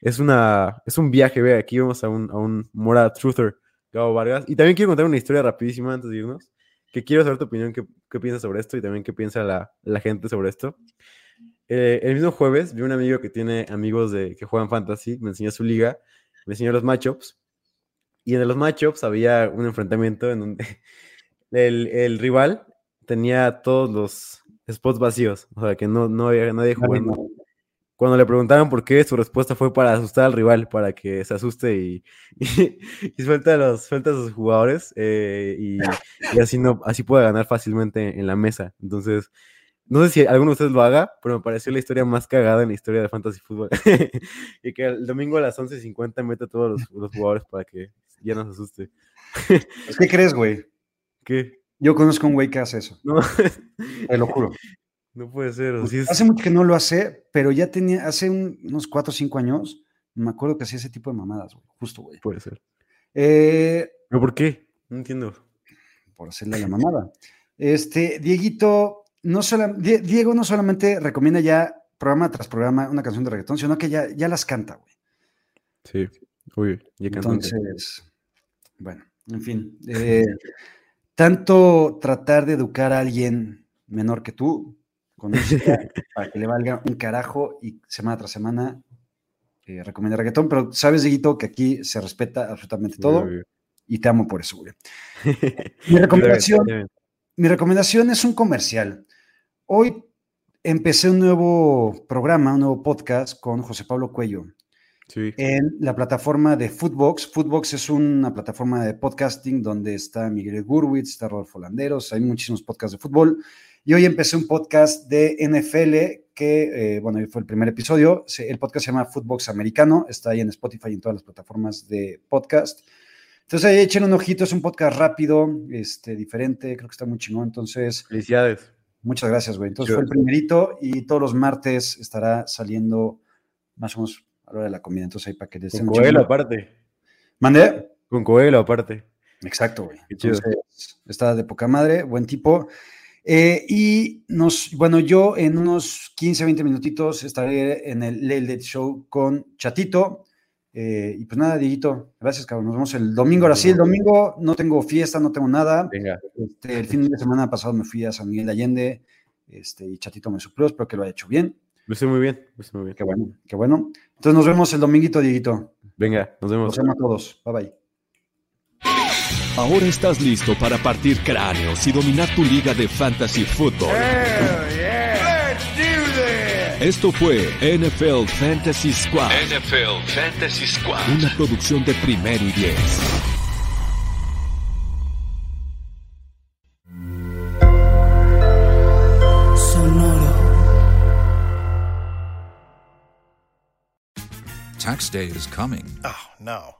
es una, es un viaje. Ve, aquí vamos a un, a un Mora Truther, Gabo Vargas. Y también quiero contar una historia rapidísima antes de irnos, que quiero saber tu opinión, qué, qué piensas sobre esto y también qué piensa la, la gente sobre esto. Eh, el mismo jueves vi un amigo que tiene amigos de, que juegan fantasy, me enseñó su liga, me enseñó los matchups. Y en los matchups había un enfrentamiento en donde [LAUGHS] el, el rival tenía todos los spots vacíos, o sea, que no, no había nadie jugando. Cuando le preguntaban por qué, su respuesta fue para asustar al rival, para que se asuste y, [LAUGHS] y, suelta, a los, suelta a sus jugadores eh, y, y, así, no, así puede ganar fácilmente en la mesa. Entonces, no sé si alguno de ustedes lo haga, pero me pareció la historia más cagada en la historia de Fantasy Football. [LAUGHS] y que el domingo a las 11.50 mete a todos los, los, jugadores para que ya no se asuste. ¿Qué crees, güey? [LAUGHS] ¿Qué? Yo conozco un güey que hace eso. No. Te lo juro. No puede ser. O Pues es- Hace mucho que no lo hace, pero ya tenía, hace un- unos 4 o 5 años, me acuerdo que hacía ese tipo de mamadas, güey. Justo, güey. Puede ser. Eh, ¿Pero por qué? No entiendo. por hacerle la mamada. Este, Dieguito, no sola- Die- Diego no solamente recomienda ya programa tras programa una canción de reggaetón, sino que ya, ya las canta, güey. Sí. Uy, ya cantante. Entonces, bueno, en fin. eh, tanto tratar de educar a alguien menor que tú con [LAUGHS] para que le valga un carajo y semana tras semana eh, recomienda reggaetón, pero sabes, Dieguito, que aquí se respeta absolutamente todo y te amo por eso, güey. [LAUGHS] Mi recomendación, mi recomendación es un comercial. Hoy empecé un nuevo programa, un nuevo podcast con José Pablo Cuello Sí. en la plataforma de Footbox. Footbox es una plataforma de podcasting donde está Miguel Gurwitz, está Rodolfo Landeros, hay muchísimos podcasts de fútbol. Y hoy empecé un podcast de NFL que, eh, bueno, fue el primer episodio. El podcast se llama Footbox Americano, está ahí en Spotify y en todas las plataformas de podcast. Entonces ahí echen un ojito, es un podcast rápido, este, diferente, creo que está muy chingón. Entonces, Felicidades. muchas gracias, güey. Entonces fue el primerito y todos los martes estará saliendo más o menos a la hora de la comida. Entonces ahí para que les Con Coelho aparte. ¿Mandé? Con Coelho aparte. Exacto, güey. Entonces, está de poca madre, buen tipo. Eh, y nos, bueno, yo en unos 15, 20 minutitos estaré en el Late Late Show con Chatito. Eh, y pues nada, Dieguito, gracias, cabrón. Nos vemos el domingo. Ahora sí, el domingo no tengo fiesta, no tengo nada. Venga. Este, el fin de semana pasado me fui a San Miguel de Allende este, y Chatito me suplió, espero que lo haya hecho bien. Lo hice muy bien. Lo hice muy bien. Qué bueno, qué bueno. Entonces nos vemos el dominguito, Dieguito. Venga, nos vemos. Los amo a todos. Bye bye. Ahora estás listo para partir cráneos y dominar tu liga de fantasy fútbol. Esto fue NFL Fantasy Squad. NFL Fantasy Squad. Una producción de primero y diez. Tax day is coming. Oh, no.